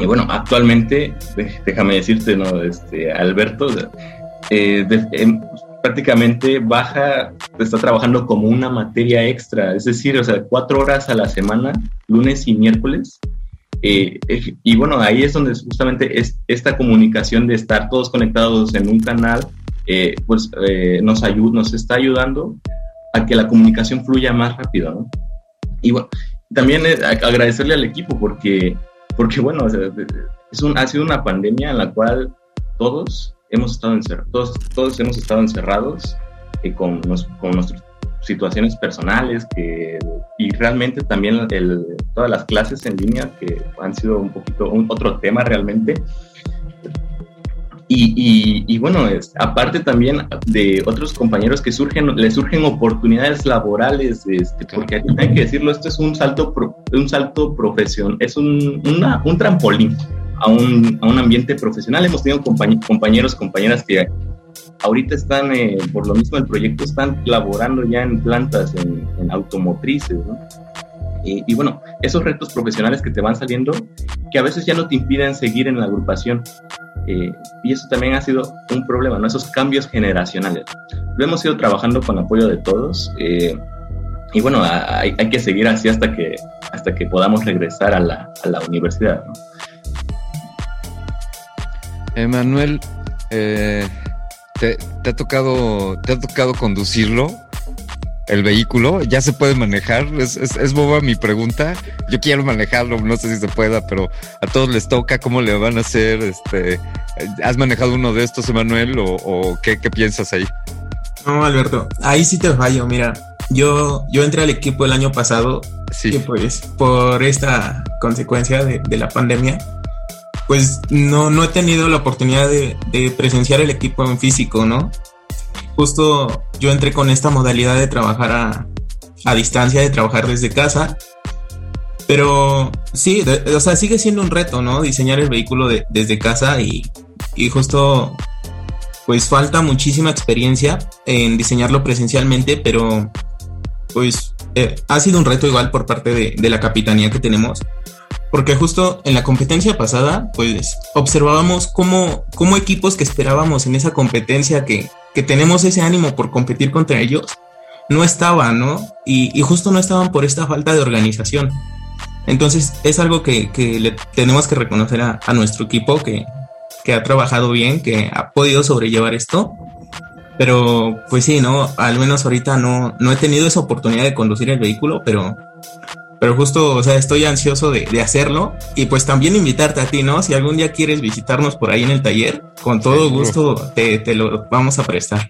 y bueno, actualmente, déjame decirte, ¿no? Este, Alberto, eh, em, prácticamente baja, está trabajando como una materia extra, es decir, o sea, cuatro horas a la semana, lunes y miércoles. Eh, y bueno, ahí es donde justamente es esta comunicación de estar todos conectados en un canal, eh, pues eh, nos, ayu- nos está ayudando a que la comunicación fluya más rápido, ¿no? Y bueno, también eh, agradecerle al equipo porque, porque bueno, o sea, es un, ha sido una pandemia en la cual todos hemos estado encerrados, todos, todos hemos estado encerrados eh, con, nos- con nuestras situaciones personales que, y realmente también el- todas las clases en línea que han sido un poquito un, otro tema realmente. Y, y- y bueno, es, aparte también de otros compañeros que surgen, les surgen oportunidades laborales, este, porque hay que decirlo, esto es un salto, pro- un salto profesión, es un, una- un trampolín a un, a un ambiente profesional. Hemos tenido compañ- compañeros, compañeras que ahorita están, eh, por lo mismo el proyecto, están laborando ya en plantas, en, automotrices, ¿no? Y, bueno, esos retos profesionales que te van saliendo, que a veces ya no te impiden seguir en la agrupación. Eh, y eso también ha sido un problema, ¿no? Esos cambios generacionales. Lo hemos ido trabajando con apoyo de todos. eh, y bueno, hay, que seguir así hasta que, hasta que podamos regresar a la, a la universidad, ¿no? Emanuel, ¿te, te ha tocado, ¿te ha tocado conducirlo? ¿El vehículo? ¿Ya se puede manejar? Es, es, es boba mi pregunta. Yo quiero manejarlo, no sé si se pueda, pero a todos les toca. ¿Cómo le van a hacer? Este, ¿Has manejado uno de estos, Emanuel? ¿O, o qué, qué piensas ahí? No, Alberto, ahí sí te fallo. Mira, yo, yo entré al equipo el año pasado y pues por esta consecuencia de, de la pandemia, pues no, no he tenido la oportunidad de, presenciar el equipo en físico, ¿no? Justo yo entré con esta modalidad de trabajar a, a distancia, de trabajar desde casa. Pero sí, o sea, sigue siendo un reto, ¿no? Diseñar el vehículo de- desde casa y, y justo pues falta muchísima experiencia en diseñarlo presencialmente, pero pues eh, ha sido un reto igual por parte de la capitanía que tenemos, porque justo en la competencia pasada, pues observábamos cómo, cómo equipos que esperábamos en esa competencia, que, que tenemos ese ánimo por competir contra ellos, no estaban, ¿no? Y, y justo no estaban por esta falta de organización. Entonces es algo que, que le tenemos que reconocer a, a nuestro equipo que, que ha trabajado bien, que ha podido sobrellevar esto. Pero pues sí, ¿no? Al menos ahorita no, no he tenido esa oportunidad de conducir el vehículo, pero, pero justo, o sea, estoy ansioso de, de hacerlo y pues también invitarte a ti, ¿no? Si algún día quieres visitarnos por ahí en el taller, con todo gusto te, te lo vamos a prestar.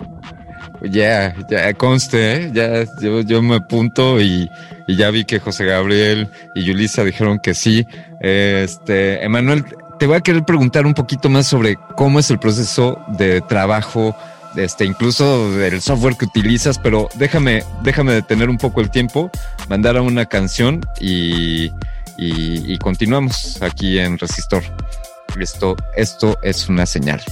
Ya, ya conste, ¿eh? ya yo, yo me apunto y, y ya vi que José Gabriel y Yulisa dijeron que sí. Este, Emanuel, te voy a querer preguntar un poquito más sobre cómo es el proceso de trabajo, este, incluso del software que utilizas, pero déjame, déjame detener un poco el tiempo, mandar a una canción y, y, continuamos aquí en Resistor. Esto, esto es una señal.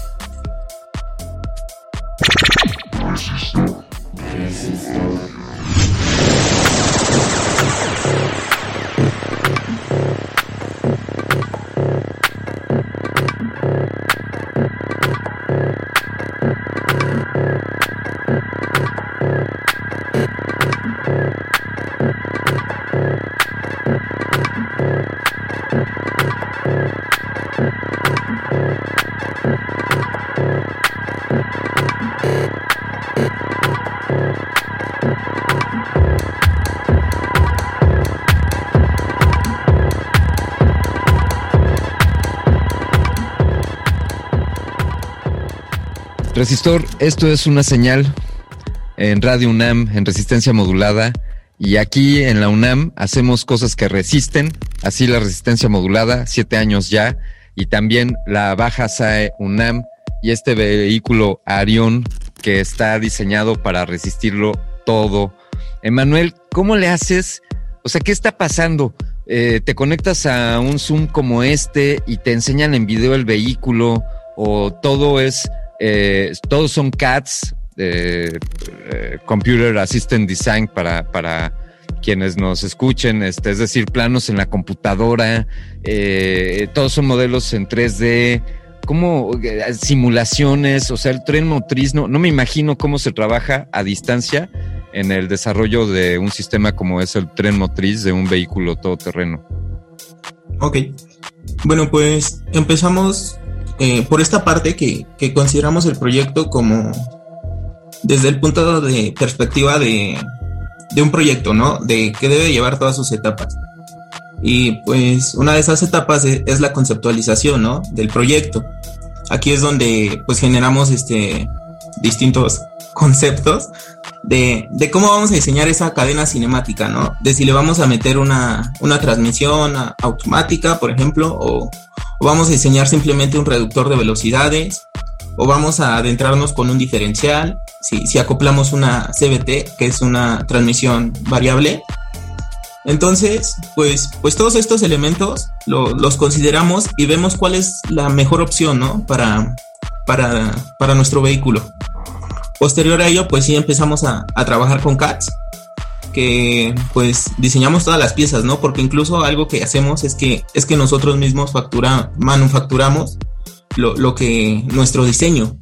Resistor, esto es una señal en Radio UNAM, en resistencia modulada. Y aquí en la UNAM hacemos cosas que resisten, así la resistencia modulada, siete años ya, y también la Baja SAE UNAM y este vehículo Arión que está diseñado para resistirlo todo. Emanuel, ¿cómo le haces? O sea, ¿qué está pasando? Eh, ¿Te conectas a un Zoom como este y te enseñan en video el vehículo? ¿O todo es, eh, todos son CATs, eh, eh, Computer Assistant Design para, para quienes nos escuchen, este, es decir, planos en la computadora, eh, todos son modelos en 3D, como eh, simulaciones, o sea, el tren motriz, no, no me imagino cómo se trabaja a distancia en el desarrollo de un sistema como es el tren motriz de un vehículo todoterreno. Ok. Bueno, pues empezamos eh, por esta parte que, que consideramos el proyecto como desde el punto de perspectiva de, de un proyecto, ¿no? De que debe llevar todas sus etapas. Y pues una de esas etapas es, es la conceptualización, ¿no? Del proyecto. Aquí es donde pues generamos este distintos conceptos de, de cómo vamos a diseñar esa cadena cinemática, ¿no? De si le vamos a meter una, una transmisión automática, por ejemplo, o, vamos a diseñar simplemente un reductor de velocidades, o vamos a adentrarnos con un diferencial, si, si acoplamos una CBT, que es una transmisión variable. Entonces, pues, pues todos estos elementos lo- los consideramos y vemos cuál es la mejor opción, ¿no? Para, para, para nuestro vehículo. Posterior a ello, pues sí empezamos a, a trabajar con CATS, que pues diseñamos todas las piezas, ¿no? Porque incluso algo que hacemos es que, es que nosotros mismos factura, manufacturamos lo, lo que nuestro diseño.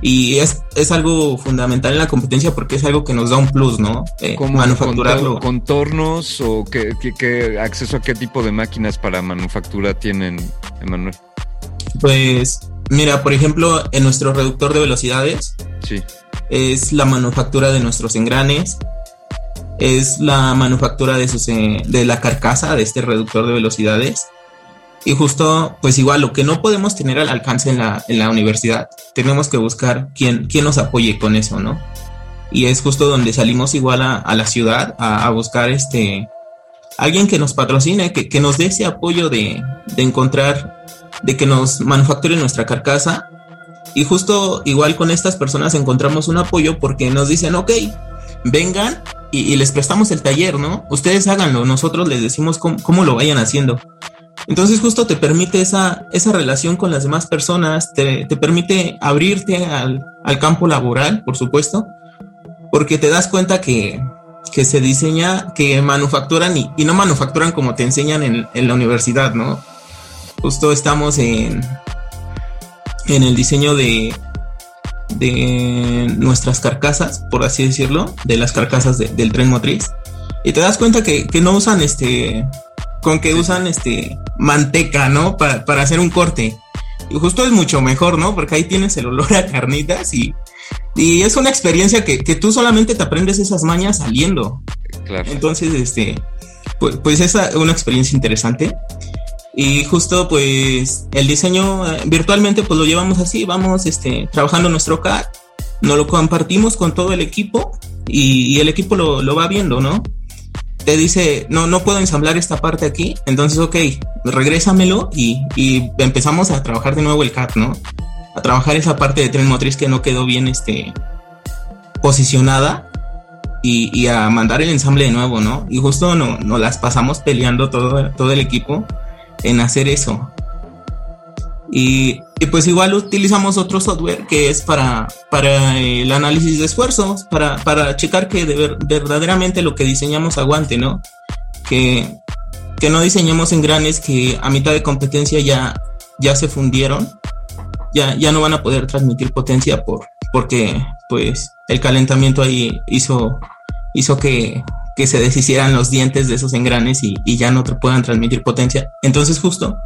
Y es, es algo fundamental en la competencia porque es algo que nos da un plus, ¿no? Eh, ¿Cómo manufacturarlo. contor- contornos o qué, qué- qué acceso a qué tipo de máquinas para manufactura tienen, Emanuel? Pues, mira, por ejemplo, en nuestro reductor de velocidades Sí. Es la manufactura de nuestros engranes, es la manufactura de, sus, eh, de la carcasa de este reductor de velocidades. Y justo, pues igual, lo que no podemos tener al alcance en la, en la universidad, tenemos que buscar quién, quién nos apoye con eso, ¿no? Y es justo donde salimos igual a, a la ciudad a, a buscar este alguien que nos patrocine, que, que nos dé ese apoyo de, de encontrar, de que nos manufacture nuestra carcasa. Y justo igual con estas personas encontramos un apoyo porque nos dicen, ok, vengan y, les prestamos el taller, ¿no? Ustedes háganlo, nosotros les decimos cómo, cómo lo vayan haciendo. Entonces justo te permite esa, esa relación con las demás personas, te, te permite abrirte al, al campo laboral, por supuesto, porque te das cuenta que, que se diseña, que manufacturan y, no manufacturan como te enseñan en, en la universidad, ¿no? Justo estamos en, en el diseño de, de nuestras carcasas, por así decirlo, de las carcasas de- del tren motriz. Y te das cuenta que, que no usan este, con que usan este manteca, ¿no? Para, para hacer un corte. Y justo es mucho mejor, ¿no? Porque ahí tienes el olor a carnitas y, y es una experiencia que, que tú solamente te aprendes esas mañas saliendo. Claro. Entonces, este, pues, pues es una experiencia interesante. Y justo pues el diseño eh, virtualmente pues lo llevamos así, vamos este, trabajando nuestro CAD, nos lo compartimos con todo el equipo y, el equipo lo, lo va viendo, ¿no? Te dice, no, no puedo ensamblar esta parte aquí, entonces ok, regrésamelo y, y empezamos a trabajar de nuevo el CAD, ¿no? A trabajar esa parte de tren motriz que no quedó bien este, posicionada y, y a mandar el ensamble de nuevo, ¿no? Y justo no, nos las pasamos peleando todo, todo el equipo en hacer eso. Y, pues igual utilizamos otro software que es para, para el análisis de esfuerzos, para, para checar que de ver- verdaderamente lo que diseñamos aguante, ¿no? Que, que no diseñemos engranes que a mitad de competencia ya, ya se fundieron, ya, ya no van a poder transmitir potencia por, porque pues el calentamiento ahí hizo, hizo que, que se deshicieran los dientes de esos engranes y, ya no te puedan transmitir potencia. Entonces justo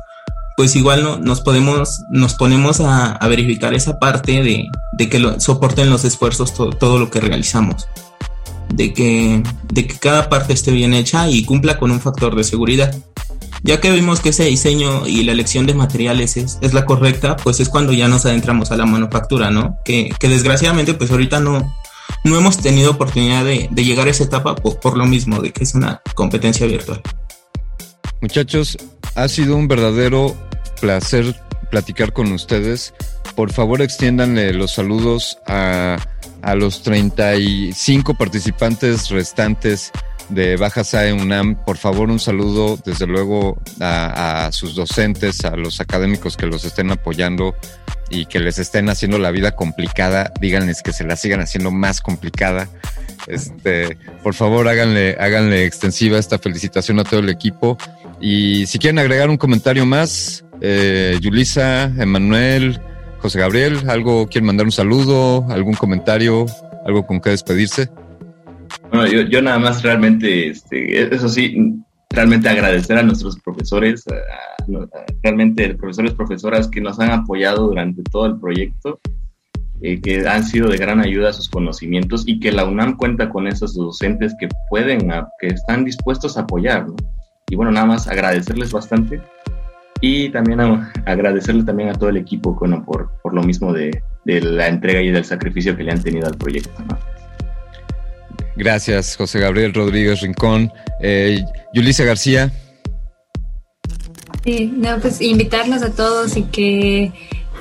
pues igual no, nos podemos, nos ponemos a, verificar esa parte de, de que lo, soporten los esfuerzos to- todo lo que realizamos. De que, de que cada parte esté bien hecha y cumpla con un factor de seguridad. Ya que vimos que ese diseño y la elección de materiales es, es la correcta, pues es cuando ya nos adentramos a la manufactura, ¿no? Que, que desgraciadamente pues ahorita no, no hemos tenido oportunidad de, de llegar a esa etapa por, por lo mismo, de que es una competencia virtual. Muchachos, ha sido un verdadero placer platicar con ustedes. Por favor, extiéndanle los saludos a, a los 35 participantes restantes de Baja SAE UNAM. Por favor, un saludo desde luego a, a sus docentes, a los académicos que los estén apoyando y que les estén haciendo la vida complicada. Díganles que se la sigan haciendo más complicada. Este, por favor, háganle, háganle extensiva esta felicitación a todo el equipo. Y si quieren agregar un comentario más, eh, Yulisa, Emanuel, José Gabriel, algo quieren mandar un saludo, algún comentario, algo con que despedirse. Bueno, yo, yo nada más realmente, este, eso sí, realmente agradecer a nuestros profesores, a- realmente profesores, profesoras que nos han apoyado durante todo el proyecto, eh, que han sido de gran ayuda a sus conocimientos y que la UNAM cuenta con esos docentes que pueden, que están dispuestos a apoyar, ¿no? Y bueno, nada más agradecerles bastante y también a- agradecerles también a todo el equipo, bueno, por, por lo mismo de, de la entrega y del sacrificio que le han tenido al proyecto, ¿no? Gracias, José Gabriel Rodríguez Rincón. Eh, Yulisa García, Sí, no, pues invitarlos a todos y que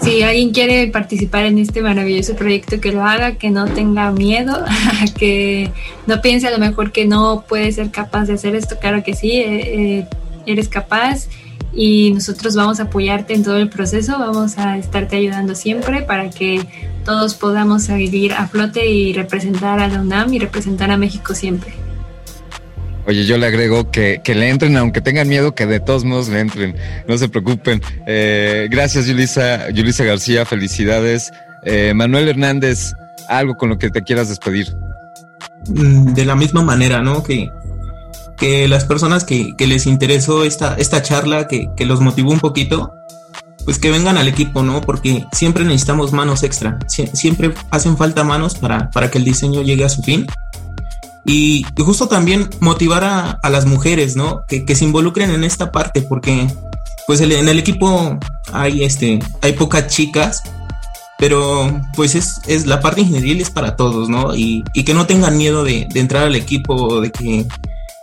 si alguien quiere participar en este maravilloso proyecto, que lo haga, que no tenga miedo, [LAUGHS] que no piense a lo mejor que no puede ser capaz de hacer esto. Claro que sí, eh, eh, eres capaz y nosotros vamos a apoyarte en todo el proceso, vamos a estarte ayudando siempre para que todos podamos salir a flote y representar a la UNAM y representar a México siempre. Oye, yo le agrego que, que le entren, aunque tengan miedo, que de todos modos le entren. No se preocupen. Eh, gracias, Yulisa, Yulisa García. Felicidades. Eh, Manuel Hernández, algo con lo que te quieras despedir. Mm, de la misma manera, ¿no? Que, que las personas que, que les interesó esta, esta charla, que, que los motivó un poquito, pues que vengan al equipo, ¿no? Porque siempre necesitamos manos extra, Sie- siempre hacen falta manos para, para que el diseño llegue a su fin. Y, justo también motivar a, a las mujeres, ¿no? Que, que se involucren en esta parte, porque pues en el equipo hay, este, hay pocas chicas, pero pues es, es la parte ingenieril es para todos, ¿no? Y, y que no tengan miedo de, de entrar al equipo de que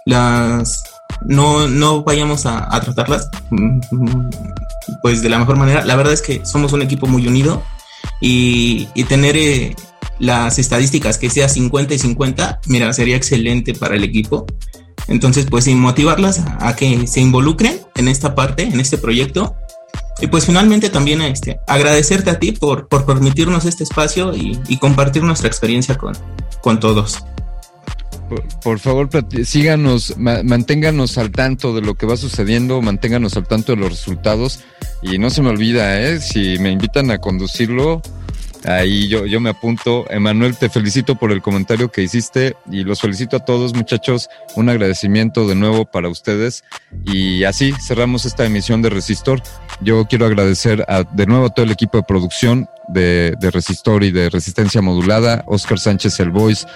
las no, no vayamos a, a tratarlas mm, mm, pues de la mejor manera. La verdad es que somos un equipo muy unido y, y tener eh, las estadísticas que sea 50 y 50, mira, sería excelente para el equipo. Entonces, pues motivarlas a, que se involucren en esta parte, en este proyecto. Y pues finalmente también este, agradecerte a ti por, por permitirnos este espacio y, compartir nuestra experiencia con, con todos. Por, favor, síganos, ma- manténganos al tanto de lo que va sucediendo, manténganos al tanto de los resultados. Y no se me olvida, ¿eh? si me invitan a conducirlo, ahí yo, yo me apunto. Emanuel, te felicito por el comentario que hiciste y los felicito a todos, muchachos. Un agradecimiento de nuevo para ustedes. Y así cerramos esta emisión de Resistor. Yo quiero agradecer a, de nuevo a todo el equipo de producción de, de Resistor y de Resistencia Modulada, Oscar Sánchez El Voice,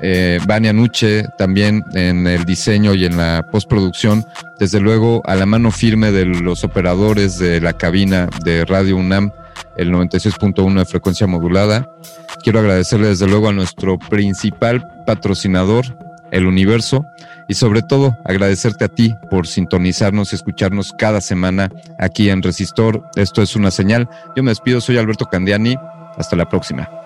eh, Vania Nuche también en el diseño y en la postproducción, desde luego a la mano firme de los operadores de la cabina de Radio UNAM, el 96.1 de frecuencia modulada. Quiero agradecerle desde luego a nuestro principal patrocinador, El Universo, y sobre todo agradecerte a ti por sintonizarnos y escucharnos cada semana aquí en Resistor. Esto es una señal. Yo me despido, soy Alberto Candiani. Hasta la próxima.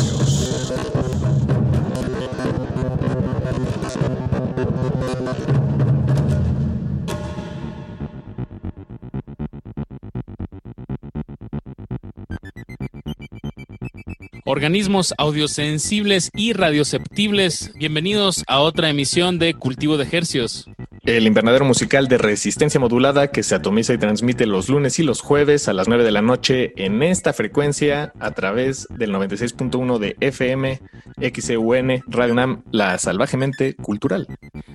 Organismos audiosensibles y radioceptibles, bienvenidos a otra emisión de Cultivo de Hercios. El invernadero musical de resistencia modulada que se atomiza y transmite los lunes y los jueves a las 9 de la noche en esta frecuencia a través del 96.1 de FM, XEUN, Radio Nam, la salvajemente cultural.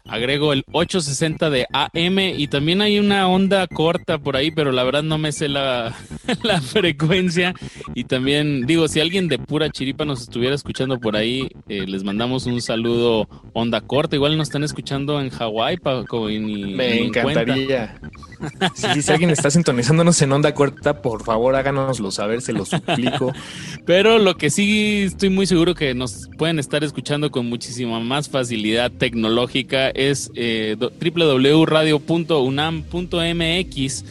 Agrego el 860 de AM y también hay una onda corta por ahí, pero la verdad no me sé la, [LAUGHS] la frecuencia. Y también digo, si alguien de pura chiripa nos estuviera escuchando por ahí, eh, les mandamos un saludo onda corta. Igual nos están escuchando en Hawái, Paco, y ni- Me ni encantaría. [LAUGHS] Sí, si alguien está sintonizándonos en onda corta, por favor háganoslo saber, se lo suplico. Pero lo que sí estoy muy seguro que nos pueden estar escuchando con muchísima más facilidad tecnológica es eh, www.radio.unam.mx.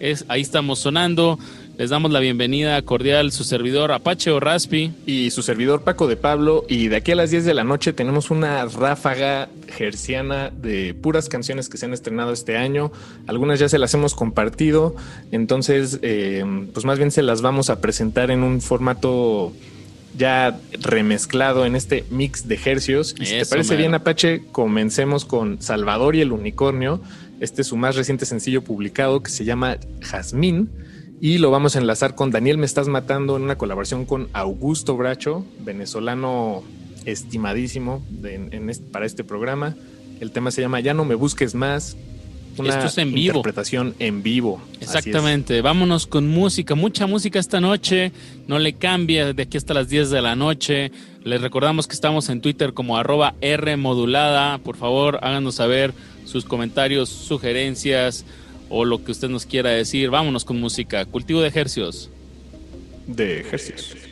Es, ahí estamos sonando. Les damos la bienvenida cordial su servidor Apache o Raspi. Y su servidor Paco de Pablo. Y de aquí a las 10 de la noche tenemos una ráfaga gerciana de puras canciones que se han estrenado este año. Algunas ya se las hemos compartido. Entonces, eh, pues más bien se las vamos a presentar en un formato ya remezclado en este mix de hercios. Y si te parece mero. bien, Apache, comencemos con Salvador y el Unicornio. Este es su más reciente sencillo publicado que se llama Jazmín. Y lo vamos a enlazar con Daniel Me Estás Matando en una colaboración con Augusto Bracho, venezolano estimadísimo de- en este- para este programa. El tema se llama Ya no me busques más. Una Esto es en vivo. interpretación en vivo. Exactamente, vámonos con música, mucha música esta noche, no le cambia de aquí hasta las 10 de la noche. Les recordamos que estamos en Twitter como arroba R modulada, por favor háganos saber sus comentarios, sugerencias o lo que usted nos quiera decir. Vámonos con música, cultivo de ejercicios. De ejercicios.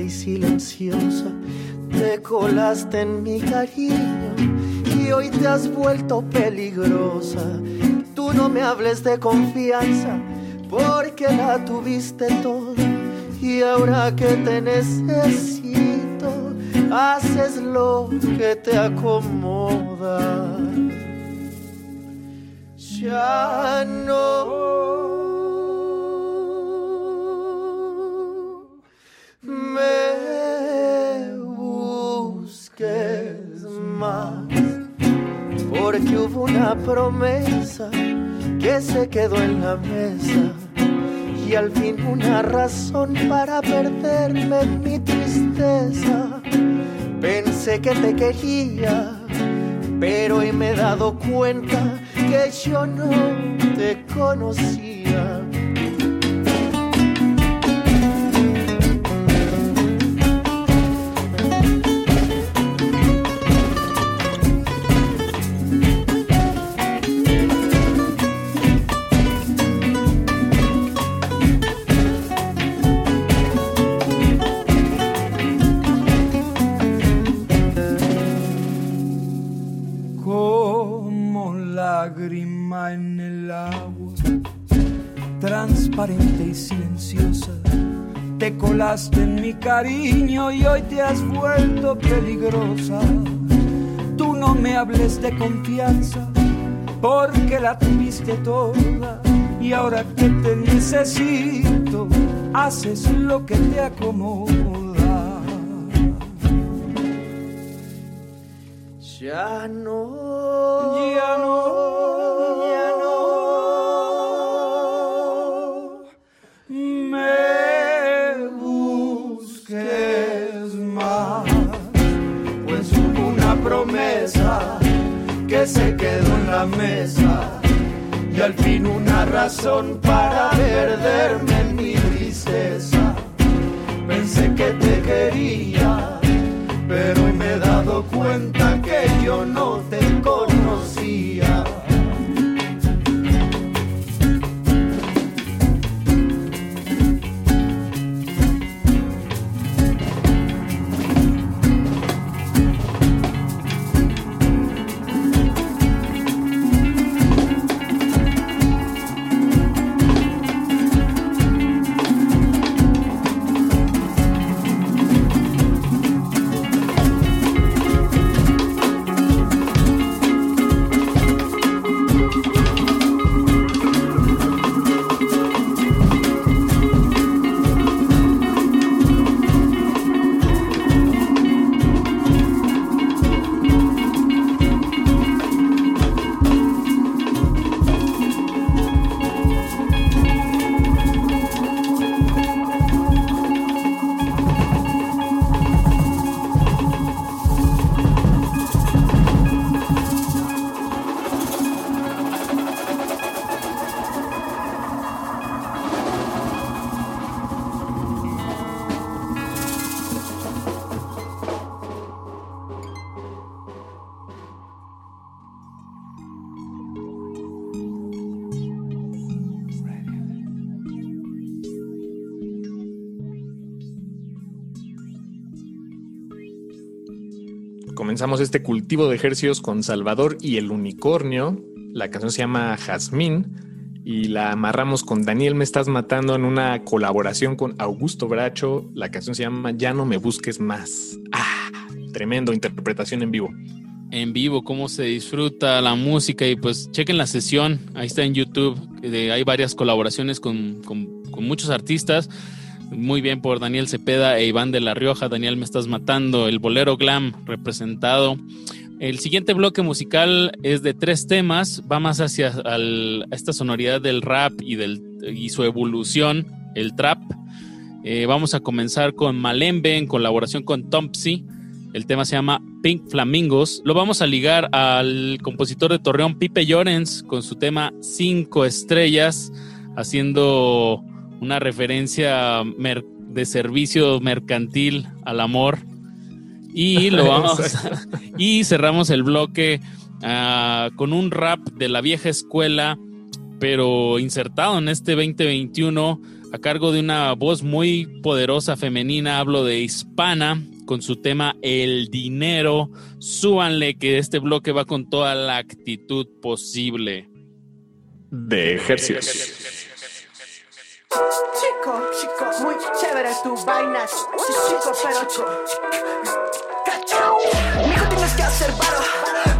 Y silenciosa, te colaste en mi cariño y hoy te has vuelto peligrosa. Tú no me hables de confianza porque la tuviste toda y ahora que te necesito, haces lo que te acomoda. Ya no porque hubo una promesa que se quedó en la mesa y al fin una razón para perderme en mi tristeza. Pensé que te quería, pero hoy me he dado cuenta que yo no te conocía. Transparente y silenciosa. Te colaste en mi cariño y hoy te has vuelto peligrosa. Tú no me hables de confianza, porque la tuviste toda. Y ahora que te necesito, haces lo que te acomoda. Ya no, ya no, la mesa y al fin una razón para perderme en mi tristeza. Pensé que te quería, pero hoy me he dado cuenta que yo no te Comenzamos este cultivo de ejercicios con Salvador y el unicornio. La canción se llama Jazmín y la amarramos con Daniel Me Estás Matando en una colaboración con Augusto Bracho. La canción se llama Ya no me busques más. Ah, tremendo interpretación en vivo. En vivo, cómo se disfruta la música y pues chequen la sesión, ahí está en YouTube, hay varias colaboraciones con- con muchos artistas, muy bien por Daniel Cepeda e Iván de la Rioja. Daniel, me estás matando. El bolero glam representado. El siguiente bloque musical es de tres temas. Va más hacia esta sonoridad del rap y, del, y su evolución, el trap. Eh, vamos a comenzar con Malembe en colaboración con Tompsy. El tema se llama Pink Flamingos. Lo vamos a ligar al compositor de Torreón, Pipe Llorens, con su tema Cinco Estrellas, haciendo una referencia de servicio mercantil al amor. Y [LAUGHS] lo vamos [LAUGHS] y cerramos el bloque ah, con un rap de la vieja escuela, pero insertado en este 2021 a cargo de una voz muy poderosa femenina, hablo de hispana, con su tema El dinero. Súbanle que este bloque va con toda la actitud posible. De ejercicios. Chico, chico, muy chévere tus vainas. Chico, pero chico. Cachao. Mijo, tienes que hacer paro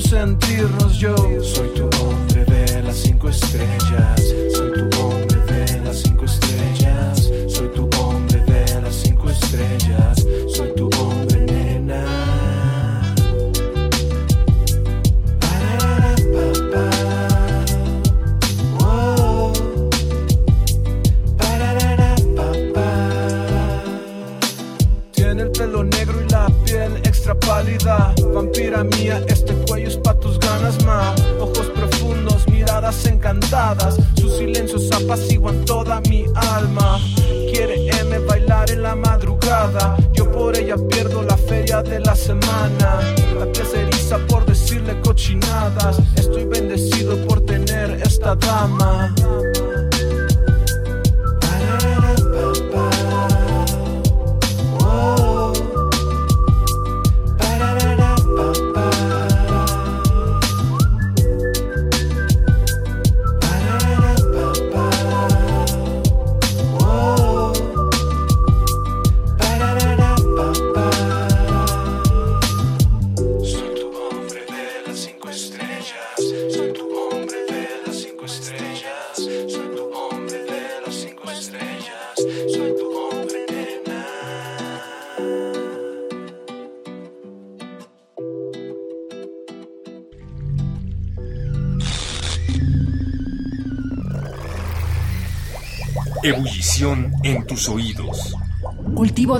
sentirnos yo.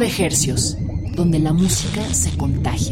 9 hercios, donde la música se contagia.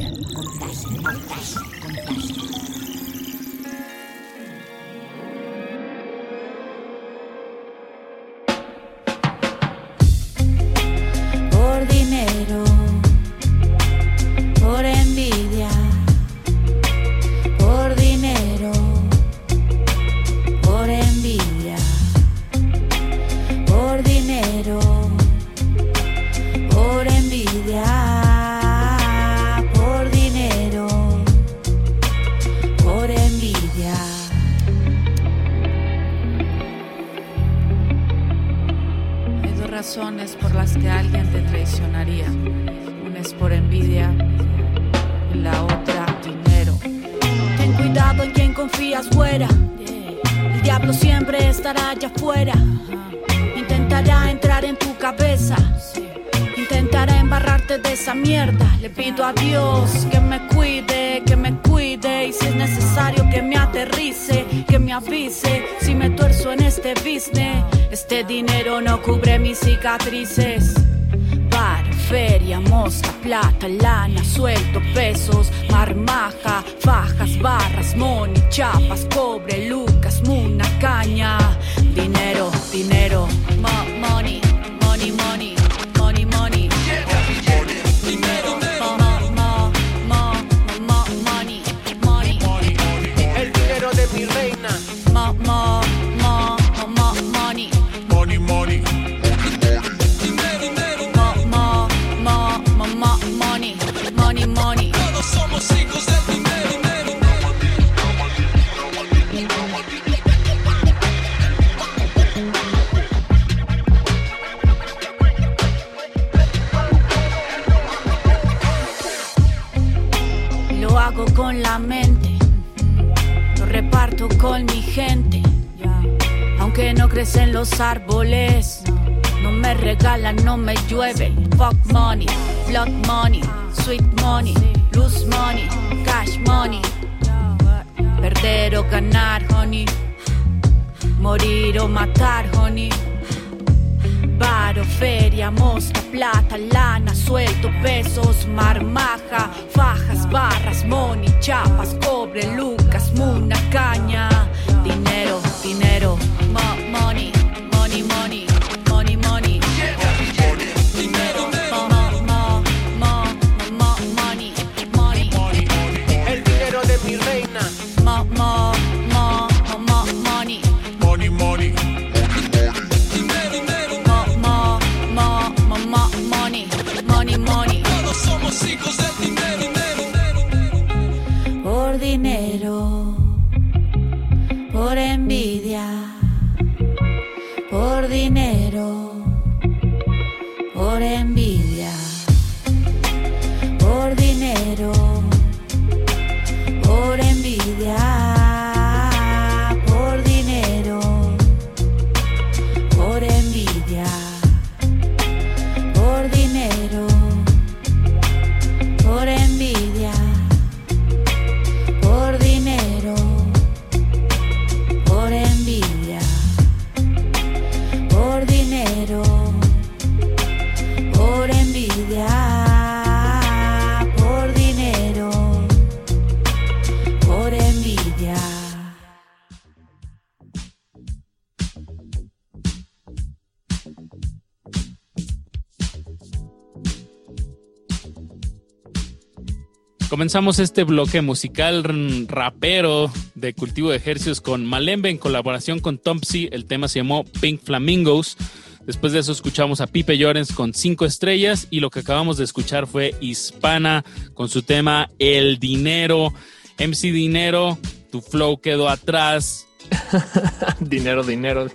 Comenzamos este bloque musical rapero de cultivo de ejercicios con Malembe en colaboración con Tompsy. El tema se llamó Pink Flamingos. Después de eso escuchamos a Pipe Llorens con cinco estrellas y lo que acabamos de escuchar fue Hispana con su tema El Dinero. MC Dinero, tu flow quedó atrás. [LAUGHS] dinero, [LAUGHS] dinero.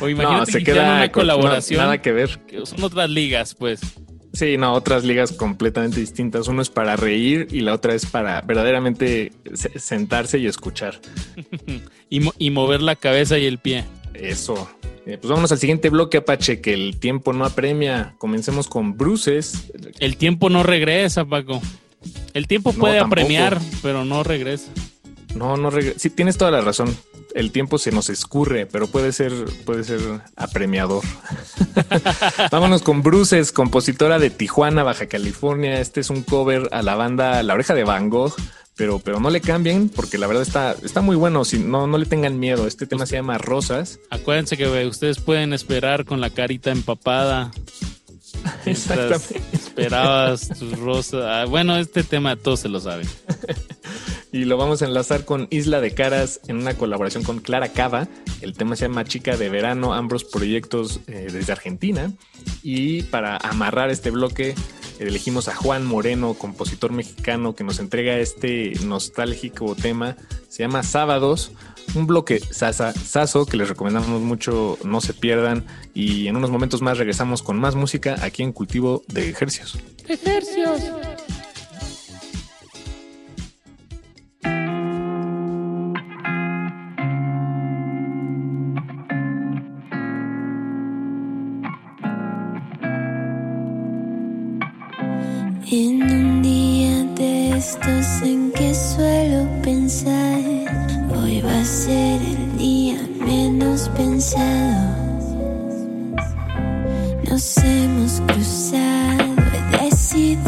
O imagínate No, se que queda una colaboración. nada que ver. que Son otras ligas, pues. Sí, no, otras ligas completamente distintas. Uno es para reír y la otra es para verdaderamente se- sentarse y escuchar. [LAUGHS] y, mo- y mover la cabeza y el pie. Eso. Eh, pues vámonos al siguiente bloque, Apache, que el tiempo no apremia. Comencemos con Bruces. El tiempo no regresa, Paco. El tiempo puede apremiar, pero no regresa. No, no regre- Sí, tienes toda la razón. El tiempo se nos escurre, pero puede ser, puede ser apremiador. [LAUGHS] Vámonos con Bruces, compositora de Tijuana, Baja California. Este es un cover a la banda La Oreja de Van Gogh, pero, pero no le cambien porque la verdad está, está muy bueno. Si no, no le tengan miedo. Este tema se llama Rosas. Acuérdense que ustedes pueden esperar con la carita empapada. [LAUGHS] Exactamente. Esperabas tus rosas. Ah, bueno, este tema todos se lo saben. [LAUGHS] y lo vamos a enlazar con Isla de Caras en una colaboración con Clara Cava. El tema se llama Chica de Verano, ambos proyectos eh, desde Argentina. Y para amarrar este bloque, elegimos a Juan Moreno, compositor mexicano, que nos entrega este nostálgico tema. Se llama Sábados, un bloque sasa, saso que les recomendamos mucho, no se pierdan. Y en unos momentos más regresamos con más música aquí en Cultivo de Ejercios. Ejercios. gestos, en que suelo pensar. Hoy va a ser el día menos pensado. Nos hemos cruzado, he decidido.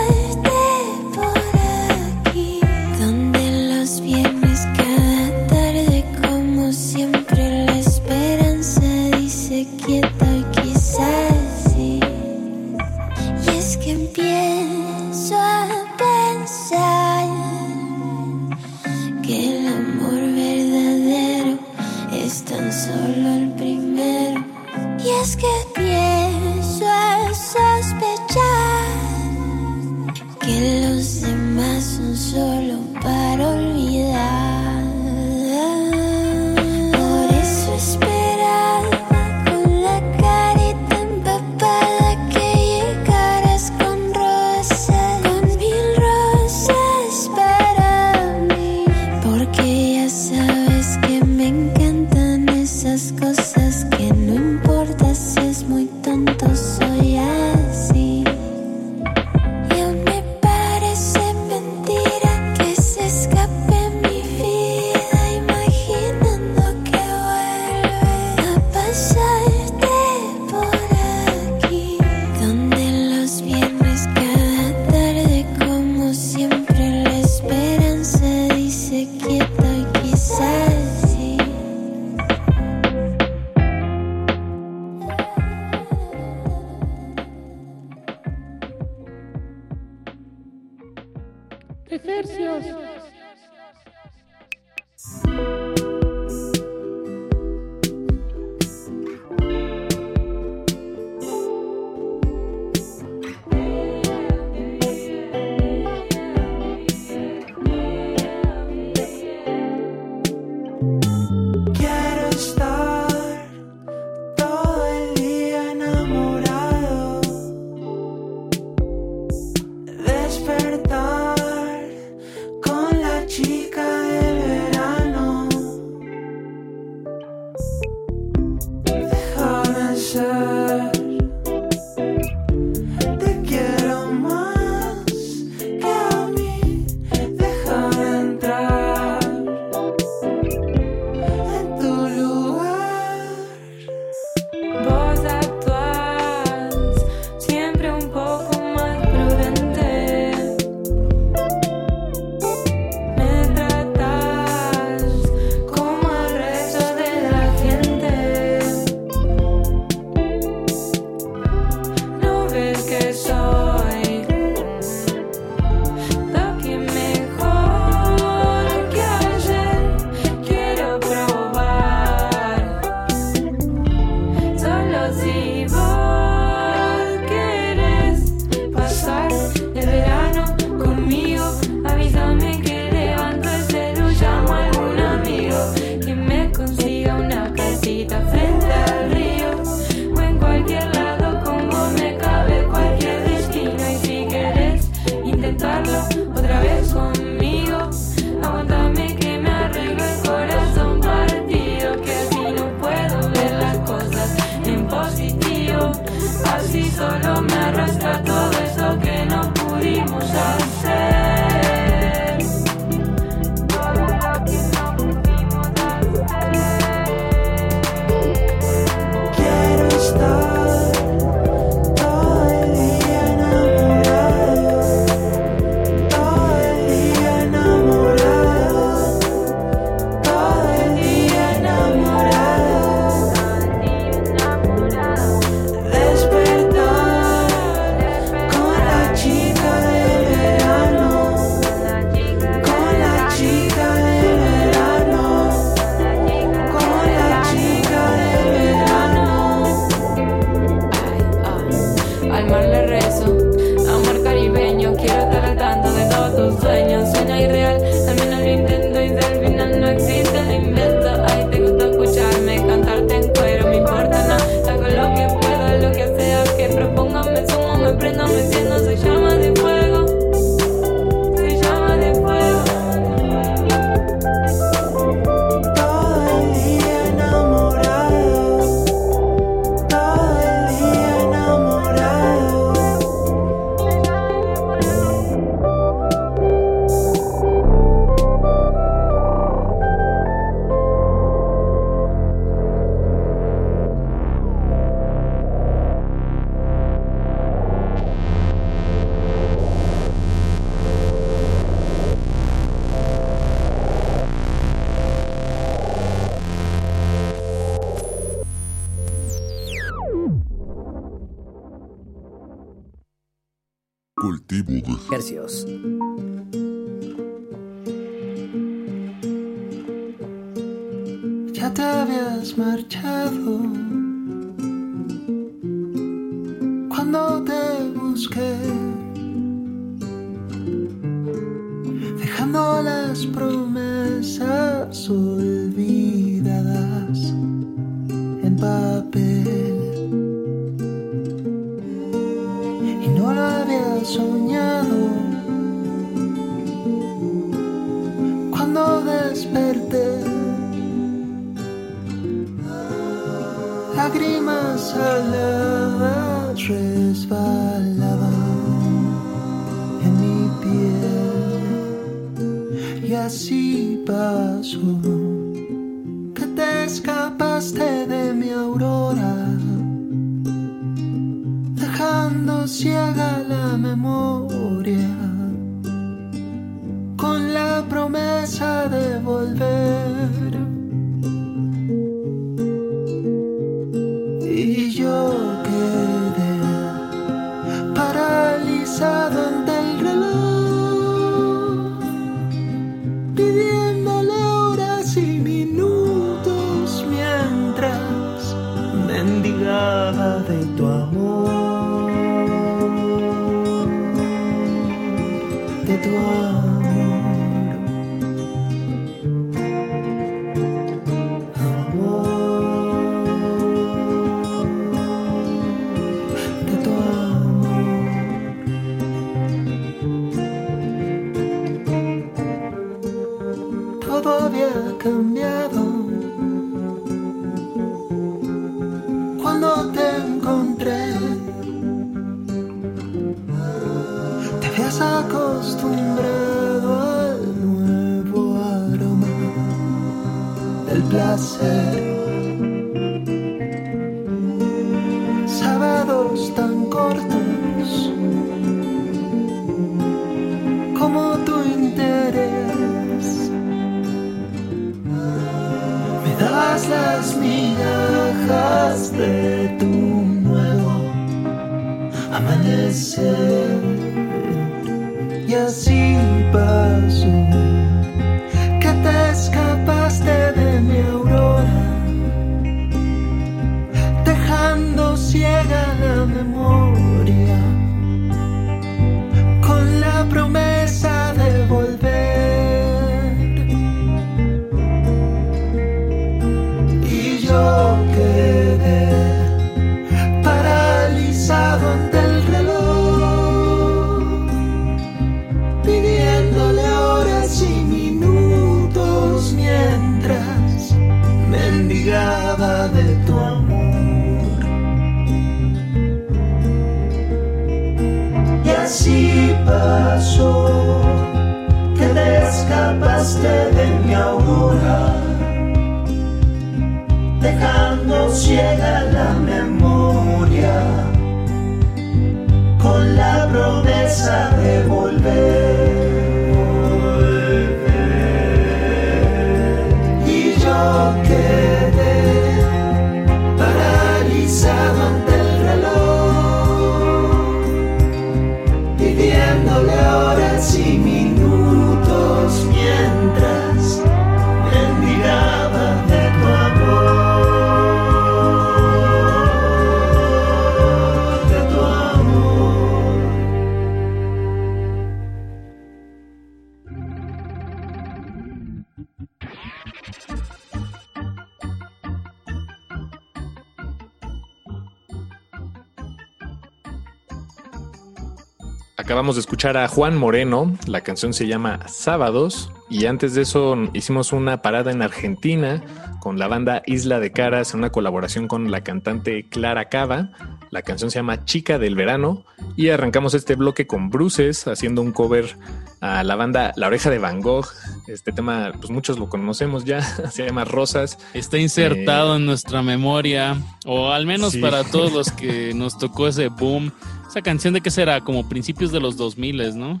Acabamos de escuchar a Juan Moreno, la canción se llama Sábados y antes de eso hicimos una parada en Argentina con la banda Isla de Caras en una colaboración con la cantante Clara Cava. La canción se llama Chica del Verano y arrancamos este bloque con Bruces haciendo un cover a la banda La Oreja de Van Gogh. Este tema, pues muchos lo conocemos ya, [LAUGHS] se llama Rosas. Está insertado en nuestra memoria, o al menos sí. para todos [LAUGHS] los que nos tocó ese boom. Esa canción de qué será, como principios de los 2000, ¿no?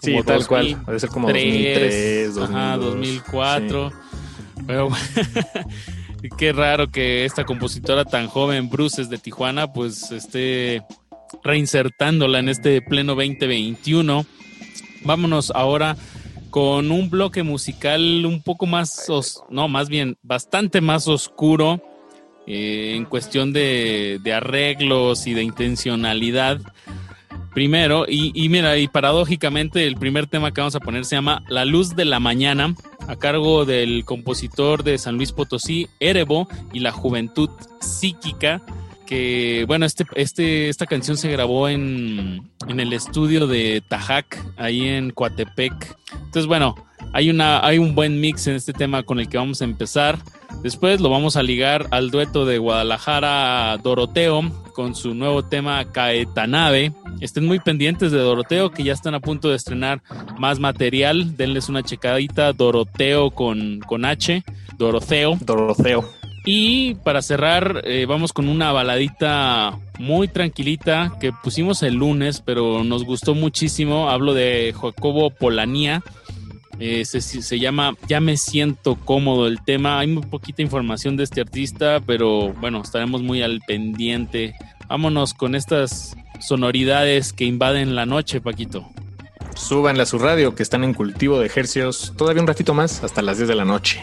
Sí, Como tal cual. Debe ser como 2003, Ajá, 2002, 2004. Pero [LAUGHS] qué raro que esta compositora tan joven, Bruces de Tijuana, pues esté reinsertándola en este pleno 2021. Vámonos ahora con un bloque musical un poco más, os- no, más bien bastante más oscuro eh, en cuestión de, arreglos y de intencionalidad. Primero, y, y mira, y paradójicamente el primer tema que vamos a poner se llama La Luz de la Mañana, a cargo del compositor de San Luis Potosí, Erebo, y la Juventud Psíquica, que bueno, este, este, esta canción se grabó en, en el estudio de Tajac, ahí en Coatepec. Entonces, bueno, hay, una, hay un buen mix en este tema con el que vamos a empezar. Después lo vamos a ligar al dueto de Guadalajara Doroteo con su nuevo tema Caetanave. Estén muy pendientes de Doroteo que ya están a punto de estrenar más material. Denles una checadita. Doroteo con, con H. Doroteo. Doroteo. Y para cerrar, eh, vamos con una baladita muy tranquilita que pusimos el lunes, pero nos gustó muchísimo. Hablo de Jacobo Polanía. Eh, se, se llama Ya me siento cómodo el tema. Hay muy poquita información de este artista, pero bueno, estaremos muy al pendiente. Vámonos con estas sonoridades que invaden la noche, Paquito. Súbanle a su radio que están en cultivo de ejercios todavía un ratito más hasta las 10 de la noche.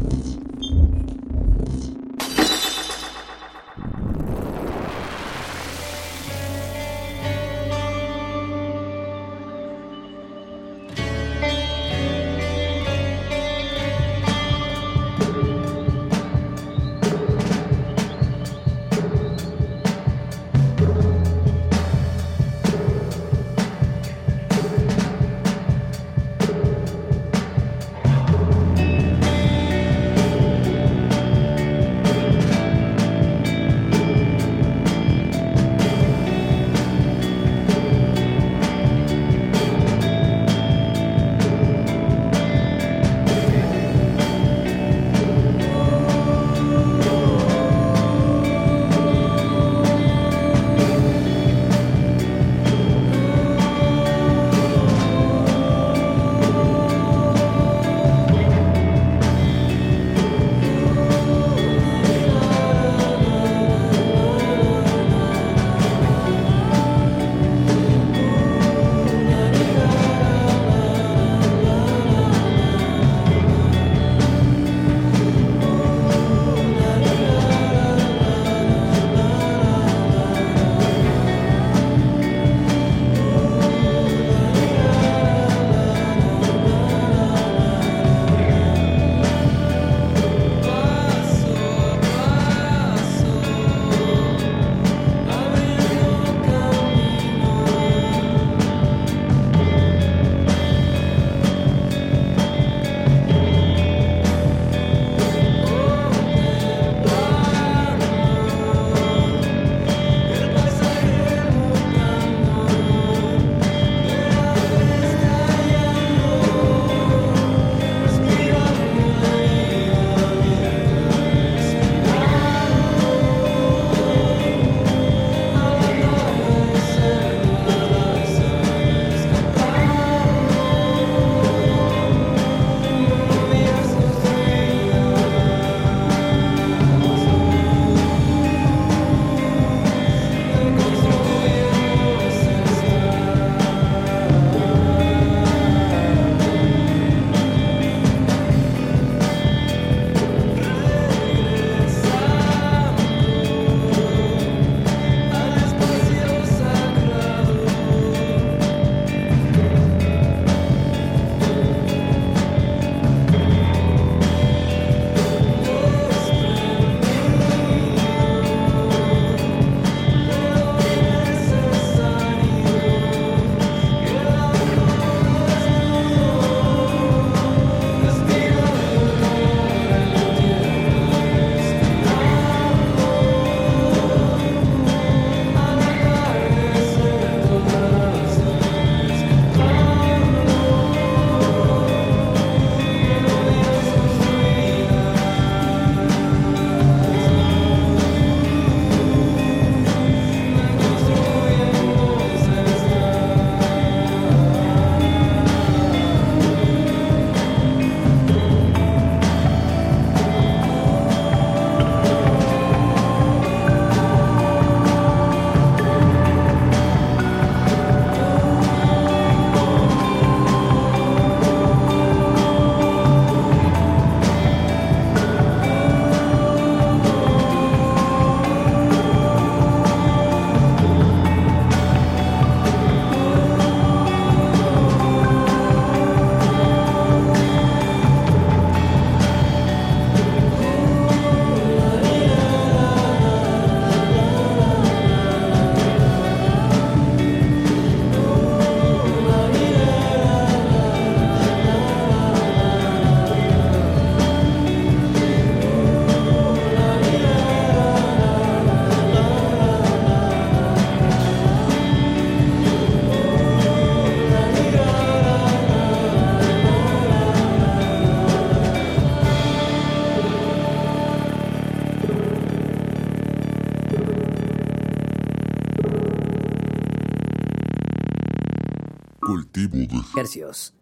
Hercios.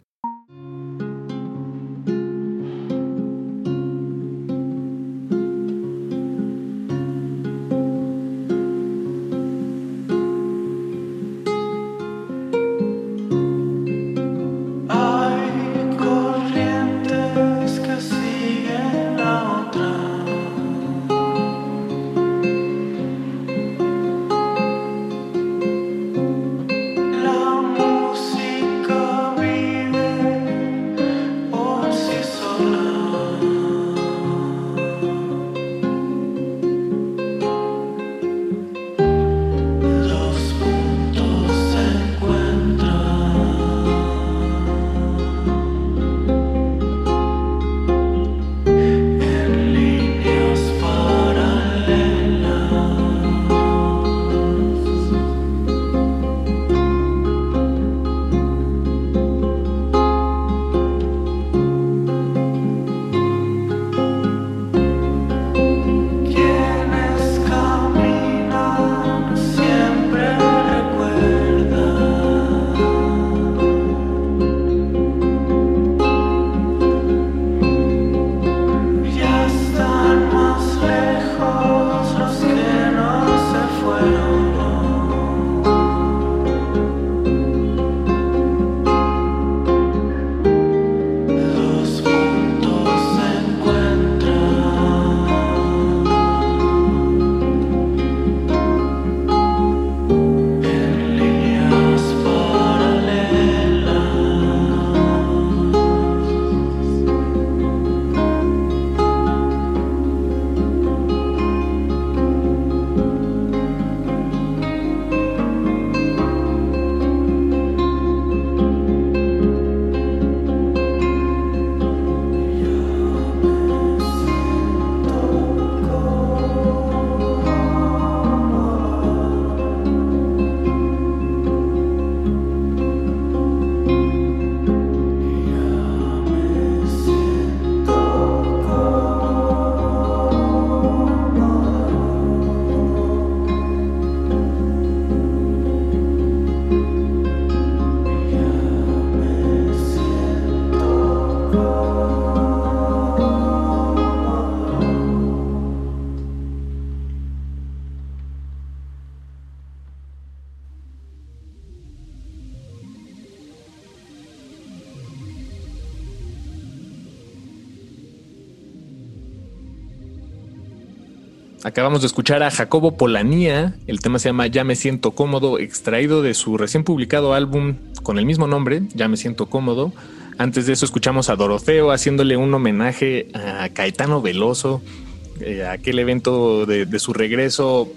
Acabamos de escuchar a Jacobo Polanía, el tema se llama Ya me siento cómodo, extraído de su recién publicado álbum con el mismo nombre, Ya me siento cómodo. Antes de eso escuchamos a Doroteo haciéndole un homenaje a Caetano Veloso, eh, aquel evento de, su regreso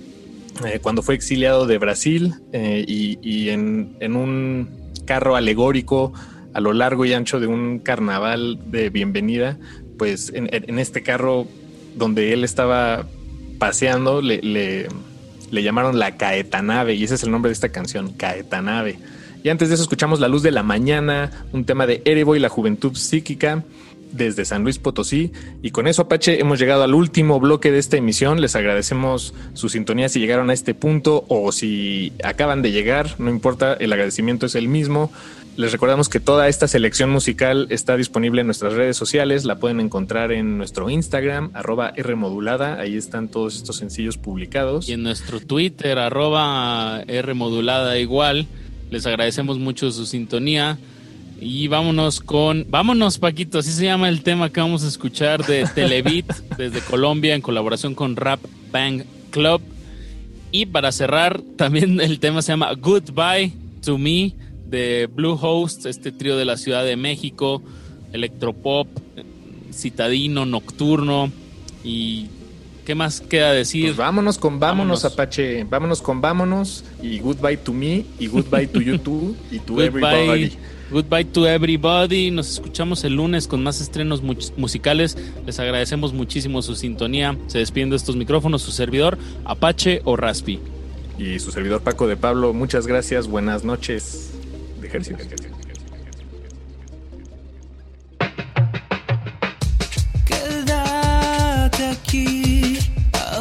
eh, cuando fue exiliado de Brasil eh, y, en, un carro alegórico a lo largo y ancho de un carnaval de bienvenida, pues en este carro donde él estaba paseando le, le- llamaron la Caetanave y ese es el nombre de esta canción, Caetanave. Y antes de eso escuchamos La Luz de la Mañana, un tema de Erebo y la Juventud Psíquica desde San Luis Potosí. Y con eso, Apache, hemos llegado al último bloque de esta emisión. Les agradecemos su sintonía si llegaron a este punto o si acaban de llegar, no importa, el agradecimiento es el mismo. Les recordamos que toda esta selección musical está disponible en nuestras redes sociales. La pueden encontrar en nuestro Instagram, arroba Rmodulada. Ahí están todos estos sencillos publicados. Y en nuestro Twitter, arroba R modulada igual. Les agradecemos mucho su sintonía. Y vámonos con. Vámonos, Paquito. Así se llama el tema que vamos a escuchar de [LAUGHS] Televit desde Colombia en colaboración con Rap Bang Club. Y para cerrar, también el tema se llama Goodbye to Me de Blue Host, este trío de la Ciudad de México, electropop, citadino, nocturno. ¿Y qué más queda decir? Pues vámonos con vámonos, Apache. Vámonos con vámonos. Y goodbye to me. Y goodbye to you too. Y to everybody. Goodbye, to everybody. Nos escuchamos el lunes con más estrenos mu- musicales. Les agradecemos muchísimo su sintonía. Se despiden de estos micrófonos su servidor, Apache o Raspi. Y su servidor Paco de Pablo, muchas gracias. Buenas noches. De ejercicio. Quédate aquí a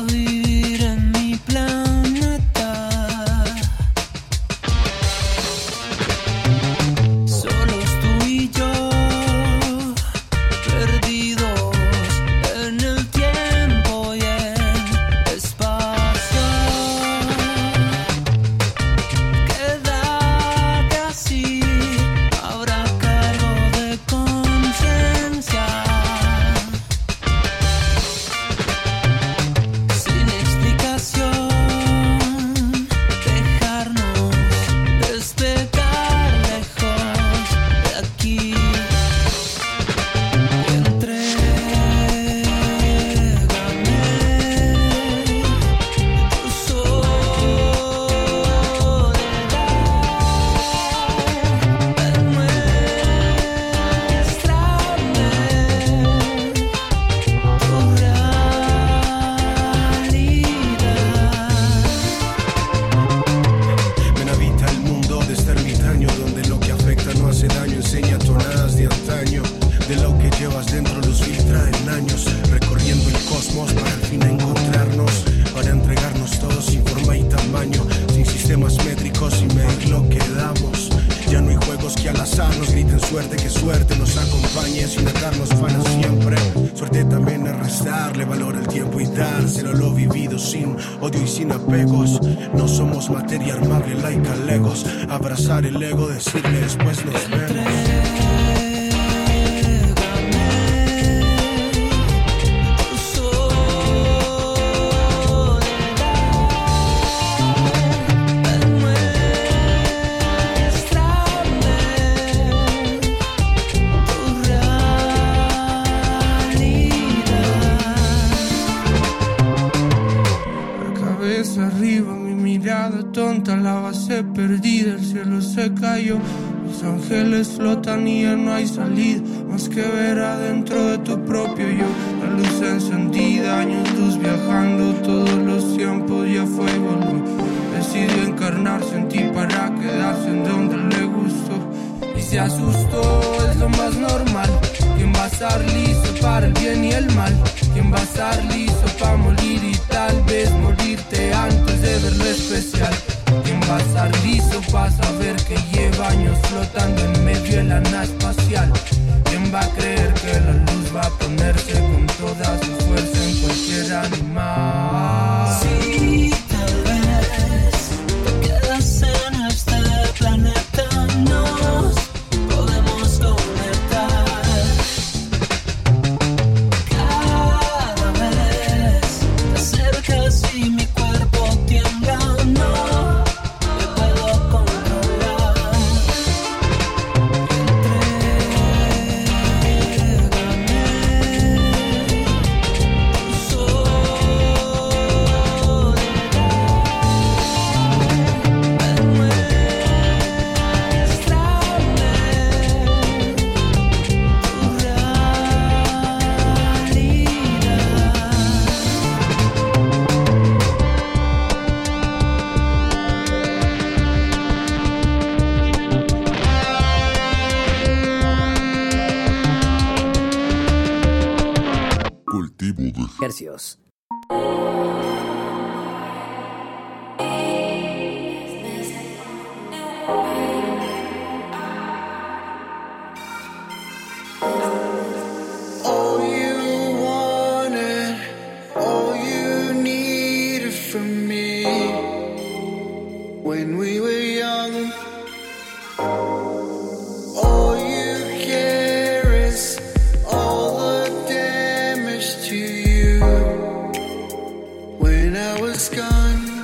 was gone.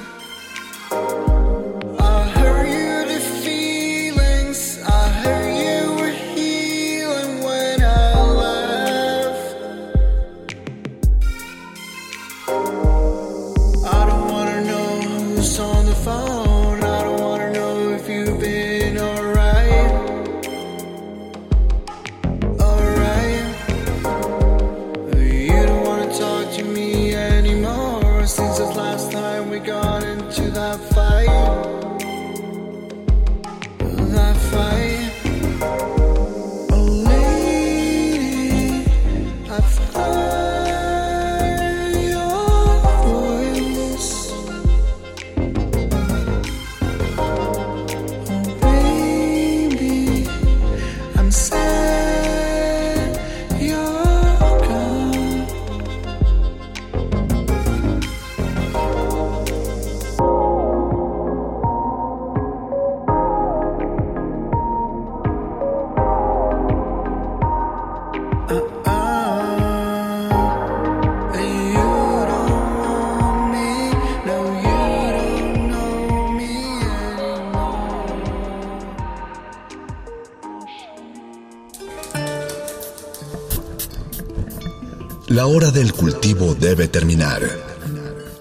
Del cultivo debe terminar.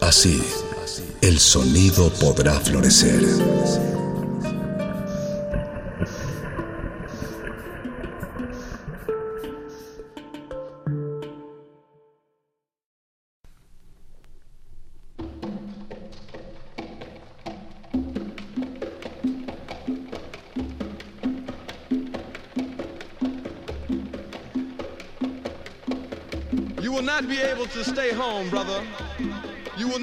Así, el sonido podrá florecer.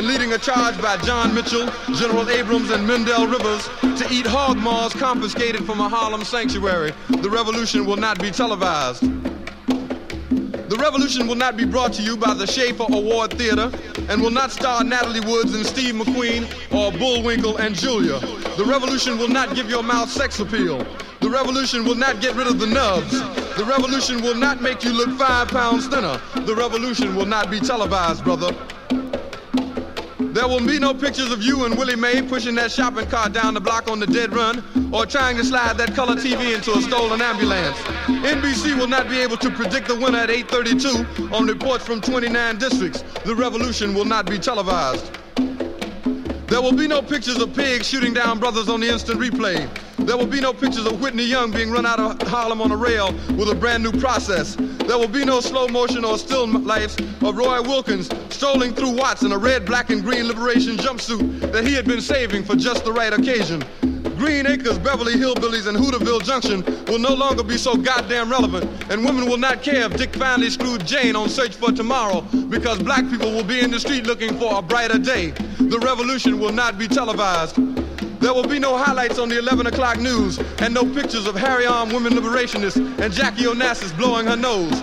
and leading a charge by John Mitchell, General Abrams, and Mendel Rivers to eat hog maws confiscated from a Harlem sanctuary. The revolution will not be televised. The revolution will not be brought to you by the Schaefer Award Theater and will not star Natalie Woods and Steve McQueen or Bullwinkle and Julia. The revolution will not give your mouth sex appeal. The revolution will not get rid of the nubs. The revolution will not make you look five pounds thinner. The revolution will not be televised, brother. There will be no pictures of you and Willie Mae pushing that shopping cart down the block on the dead run or trying to slide that color TV into a stolen ambulance. NBC will not be able to predict the winner at 832 on reports from 29 districts. The revolution will not be televised. There will be no pictures of pigs shooting down brothers on the instant replay. There will be no pictures of Whitney Young being run out of Harlem on a rail with a brand new process. There will be no slow motion or still lifes of Roy Wilkins strolling through Watts in a red, black, and green liberation jumpsuit that he had been saving for just the right occasion. Green Acres, Beverly Hillbillies, and Hooterville Junction will no longer be so goddamn relevant, and women will not care if Dick finally screwed Jane on Search for Tomorrow because black people will be in the street looking for a brighter day. The revolution will not be televised. There will be no highlights on the 11 o'clock news and no pictures of Harry Arm women liberationists and Jackie Onassis blowing her nose.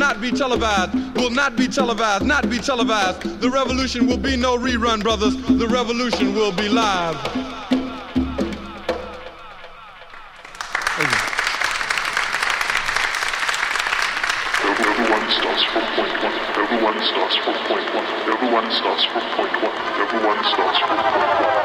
not be televised, will not be televised, not be televised. The revolution will be no rerun, brothers. The revolution will be live. Everyone starts from point one. Everyone starts from point one. Everyone starts from point one. Everyone starts from point one.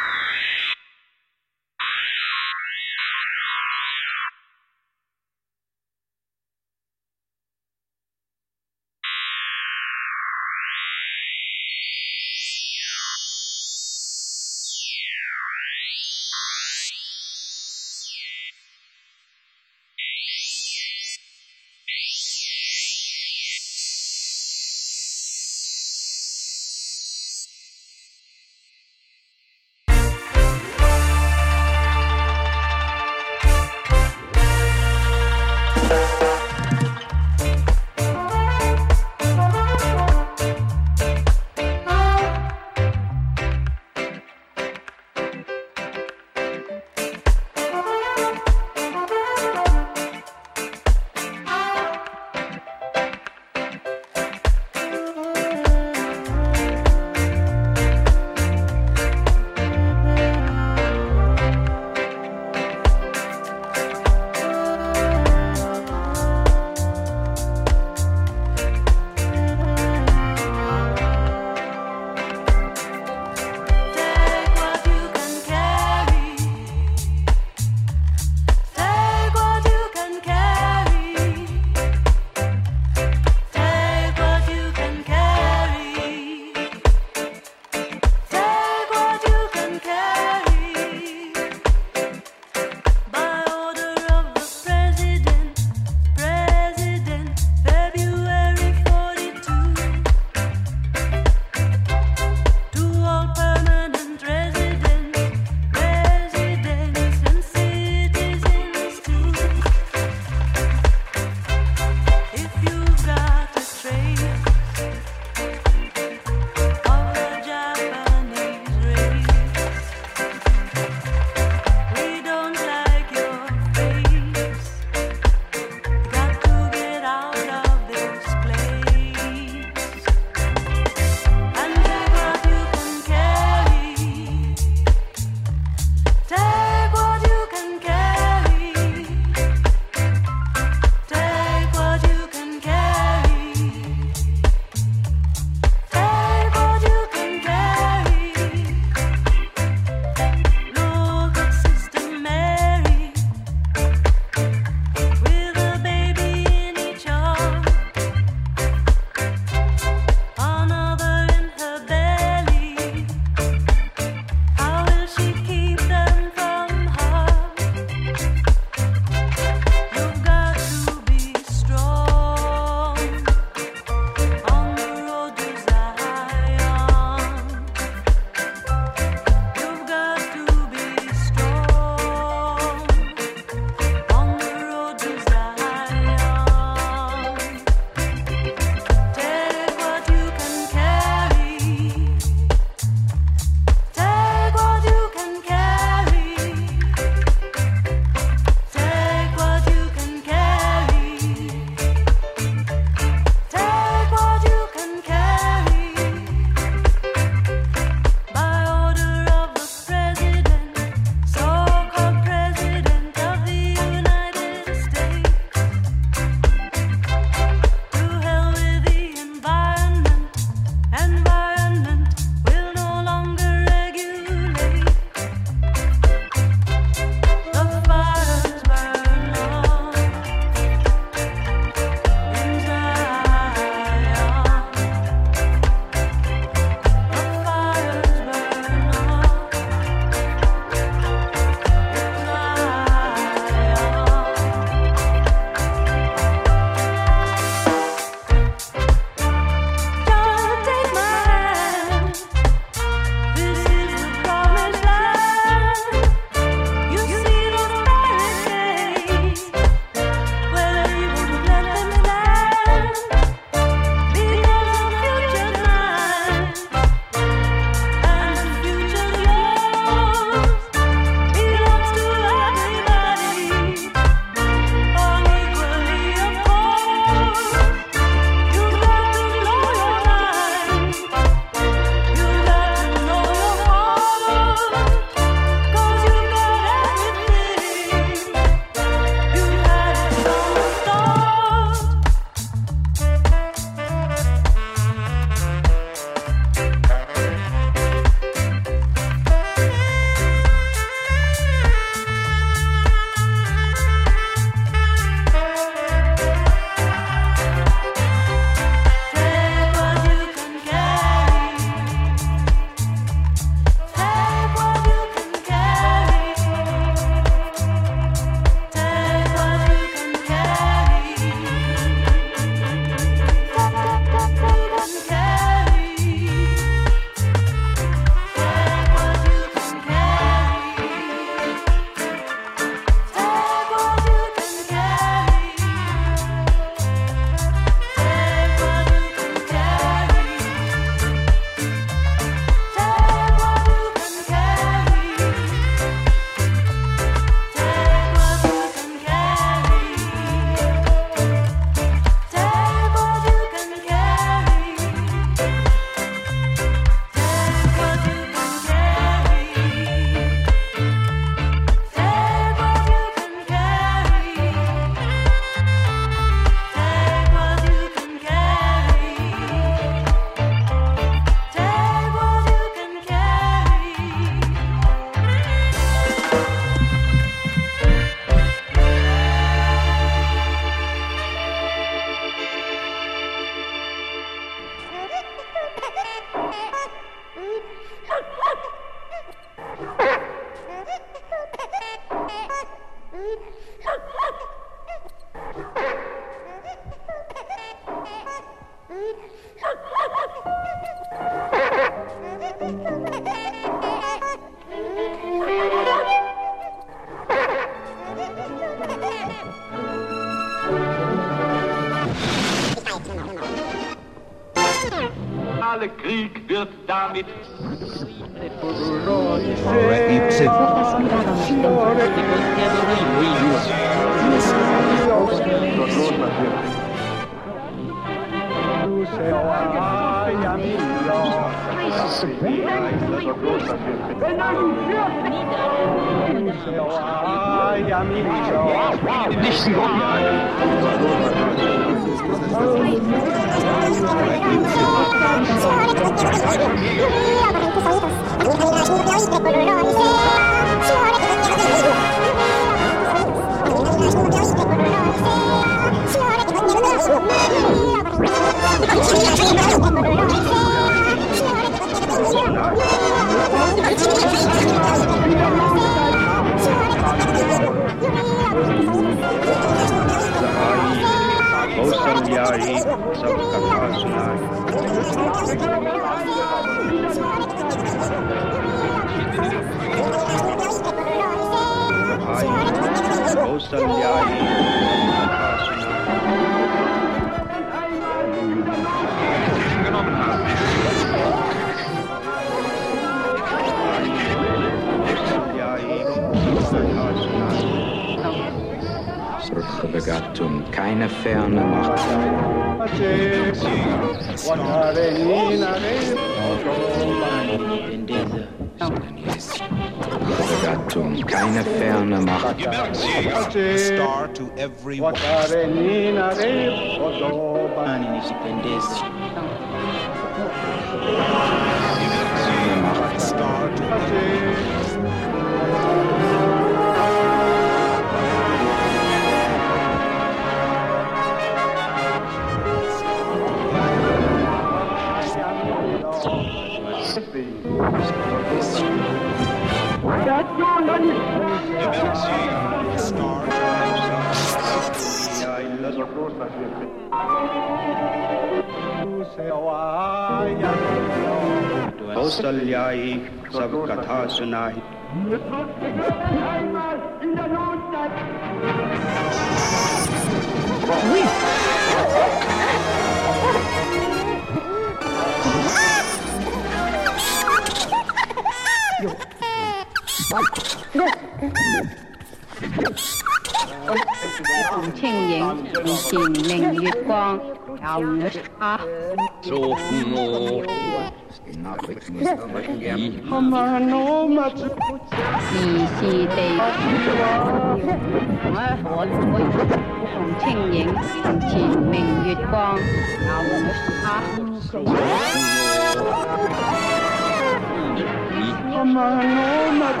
ملامت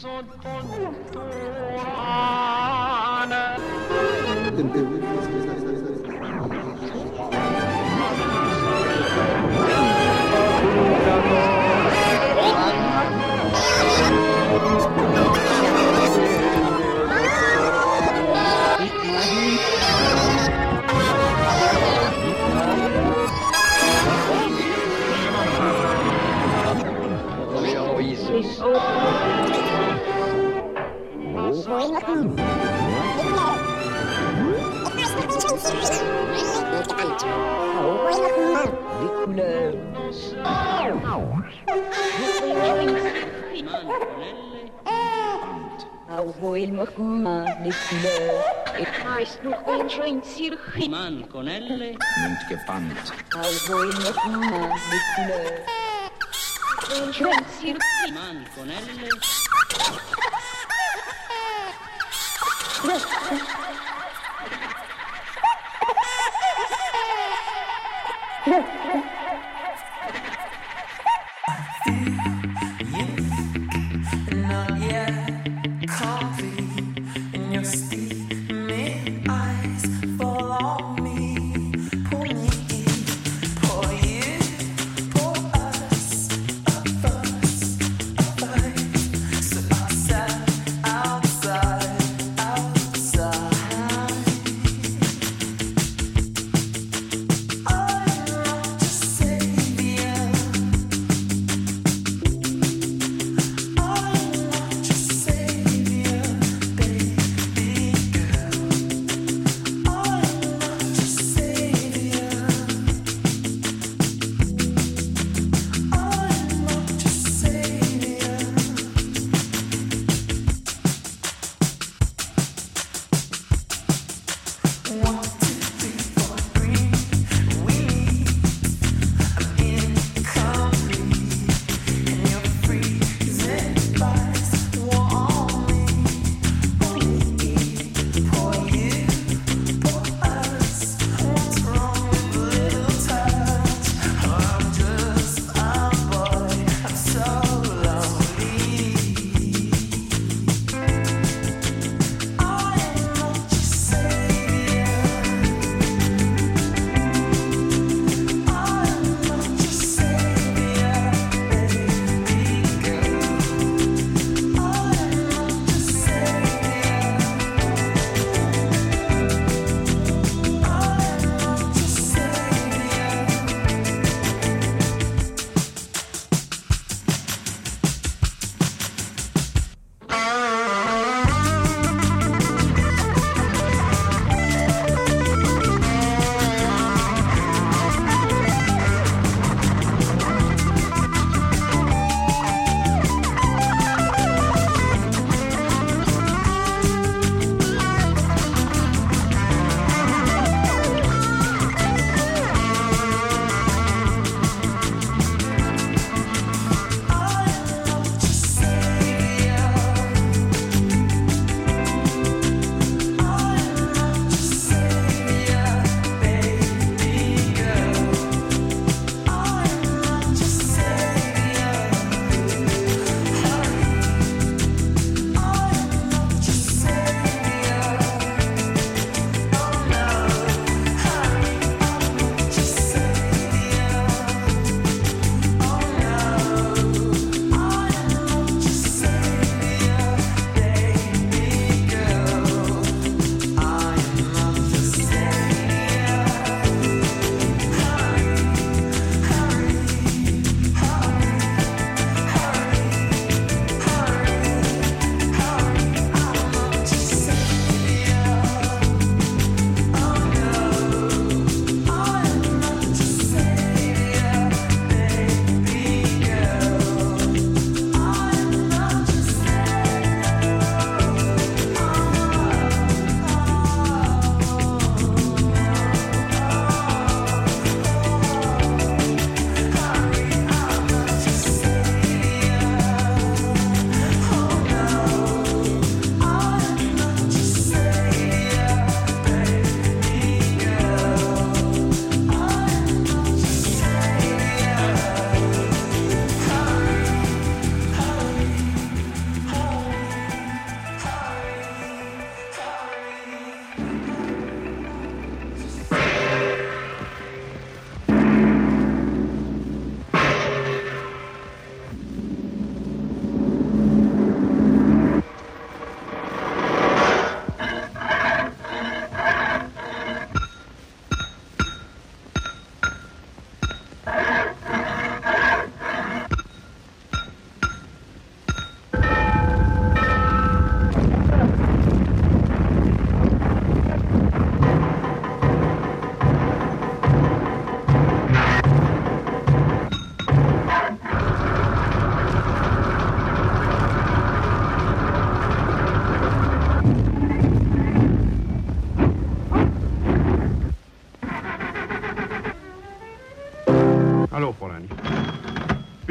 صدق دورانه vacuna de kleur. Ik maais nog een. Man con elle. Niet gepand. Alvoi vacuna de kleur. Een zwijnzierig. Man con elle. [LAUGHS]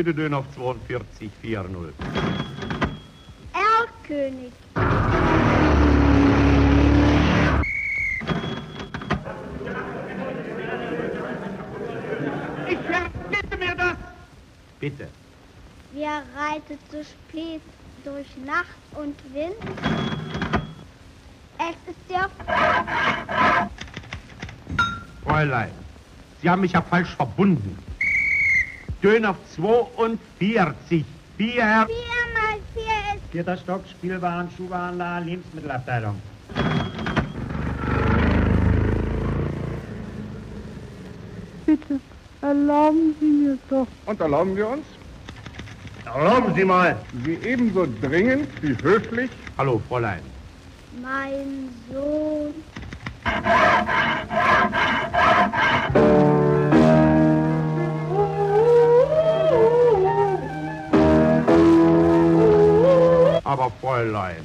Bitte Döner auf 42, 4-0. Erlkönig. Ich verbitte mir das! Bitte. Wer reitet so spät durch Nacht und Wind? Es ist der Fräulein, Sie haben mich ja falsch verbunden. Döner 42, 4. Vier mal vier ist Vierter Stock, Spielwaren, Schuhwarenladen, Lebensmittelabteilung. Bitte, erlauben Sie mir doch. Und erlauben wir uns? Erlauben Sie mal. Sie ebenso dringend wie höflich. Hallo, Fräulein. mein Sohn. Aber Fräulein,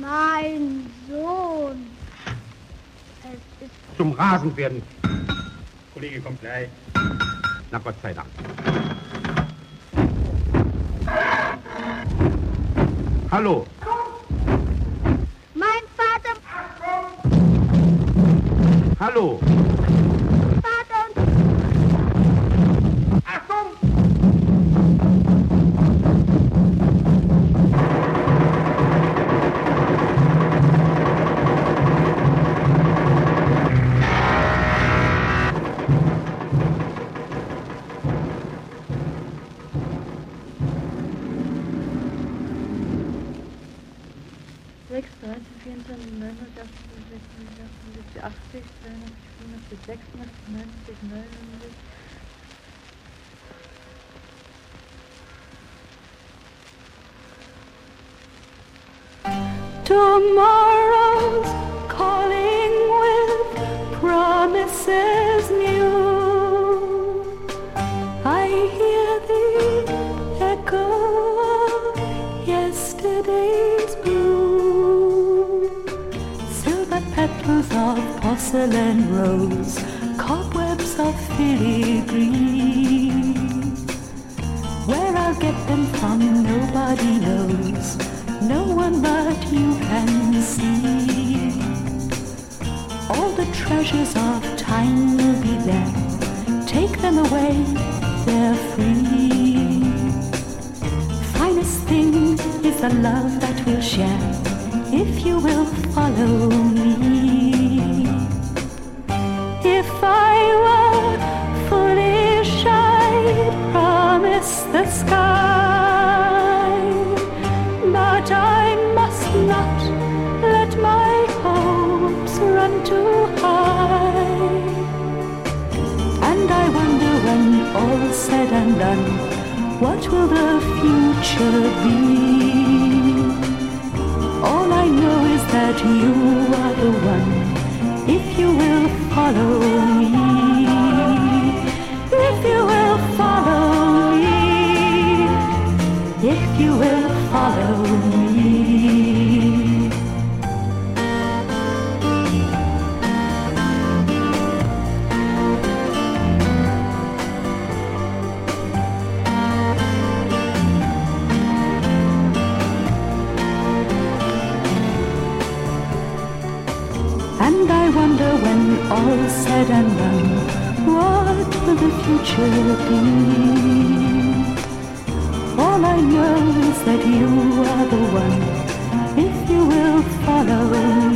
Mein Sohn. Es ist zum Rasen werden. Kollege kommt gleich. Na Gott sei Dank. Hallo. mein Vater. Hallo. 80, 83, 85, 86, 90, 99. Tomorrow's calling with promises porcelain rose, cobwebs of filigree. Where I'll get them from, nobody knows. No one but you can see. All the treasures of time will be there. Take them away, they're free. Finest thing is the love that we'll share. If you will follow me. What will the future be? All I know is that you are the one, if you will follow me. If you will follow me. If you will follow and done, what will the future be? All I know is that you are the one, if you will follow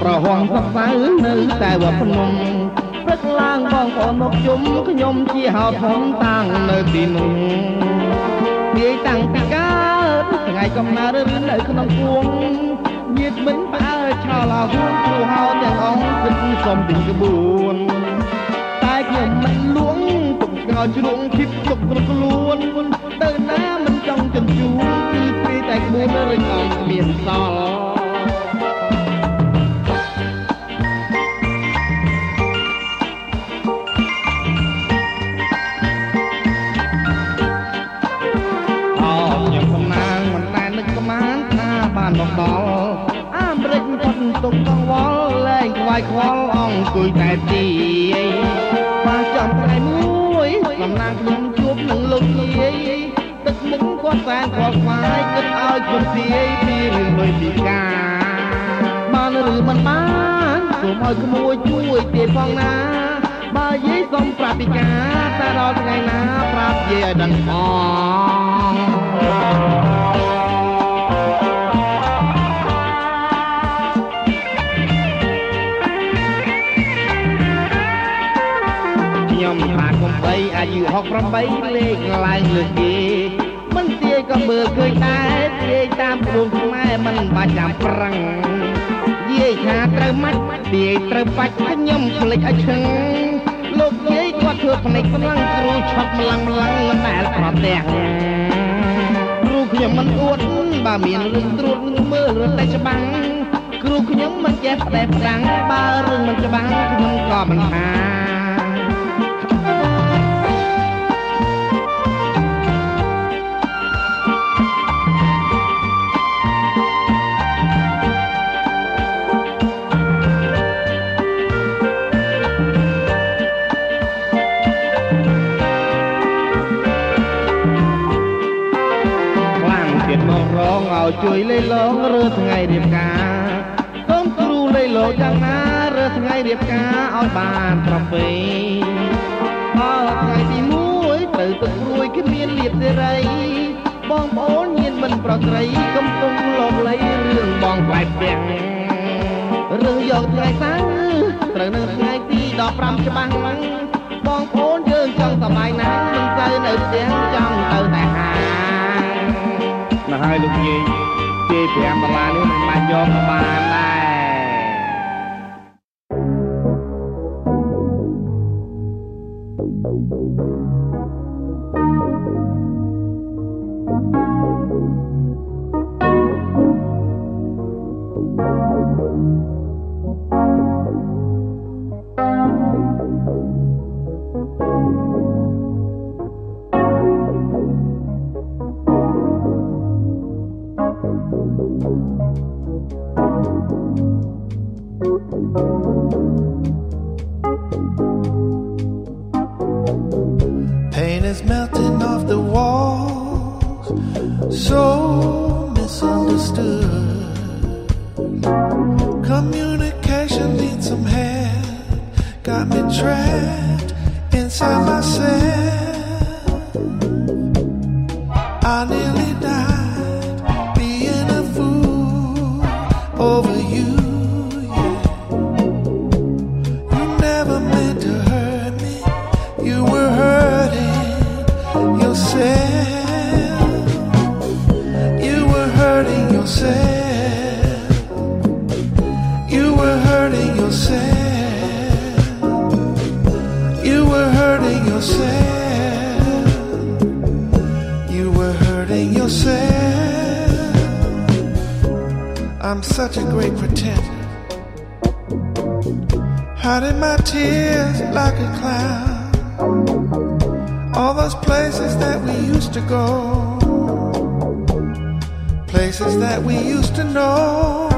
ប្រហងសរសៅនៅតែវត្តភ្នំព្រឹកឡើងបងប្អូនមកជុំខ្ញុំជាហៅធំតាំងនៅទីនោះនាយតាំងពីកើតថ្ងៃកំណើតឬនៅក្នុងគួងញាតមិនផ្អើលឆោឡោហួនគ្រូហៅទាំងអង្គគិតសុំពីក្បួនតែខ្ញុំមិនលួងទុកក្រោយជ្រុងឈិបទុកក្នុងខ្លួនទៅណាមិនចង់ជញ្ជូនគឺពេលតែក្បួនរឹងអង្គមានសល់ បានមកដល់អាមេរិកផុតទុកកង្វល់លែងខ្វាយខ្វល់អង្គុយតែទីបានចំថ្ងៃមួយកំណាងខ្ញុំជួបនឹងលោកយាយទឹកមុខគាត់សែនខ្វល់ខ្វាយគិតឲ្យខ្ញុំធាយពីរឿងលុយពីការបានឬមិនបានសូមឲ្យក្មួយជួយទេផងណាបបើយាយសុំប្រាប់ពីការតែដល់ថ្ងៃណាប្រាប់យាយឲ្យដឹងផង អាយុ68លេខឡើងលើសគេមិនទាយក៏មើលឃើញដែរទាយតាមព្រួងខ្មែរមិនបាច់ចាំប្រឹងយាយថាត្រូវម៉ាច់ទាយត្រូវបាច់ខ្ញុំភ្លេចឲ្យឈឹងលោកយាយគាត់ធ្វើភ្នែកស្លាំងគ្រូឆប់ម្លឹងម្លឹងមិនដែលប្រទះគ្រូខ្ញុំមិនអួតបើមានរឿងត្រួតមើលរត់តែច្បាំងគ្រូខ្ញុំមិនចេះផ្ដែផ្ដាំងបើរឿងមិនច្បាំងខ្ញុំក៏មិនថា ជួយលេឡងរើថ្ងៃរៀបការសូមគ្រូលេឡងយ៉ាងណារើថ្ងៃរៀបការឲ្យបានប្រពៃដល់ថ្ងៃទី1ទៅទឹកព្រួយគ្មានលៀបសេរី បងប្អូនញៀនមិនប្រស្រីកំពុងលងលៃរឿងបងផ្លែផ្ទាំងរឿងយកថ្ងៃសៅរ៍ត្រូវនៅថ្ងៃទី15ច្បាស់ហ្នឹងបងប្អូនយើងចង់សប្បាយណាស់មិនទៅនៅផ្ទះចង់ទៅតែហា ង ណាស់ហើយលោកយាយទាយ5ដុល្លារនេះមិនបាច់យកក៏បានដែរ Pain Is melting off the walls, so misunderstood. Communication needs some help, got me trapped inside myself. I nearly such a great pretender. Hiding my tears like a clown. All those places that we used to go, places that we used to know.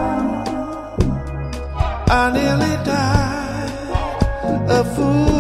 I nearly died a fool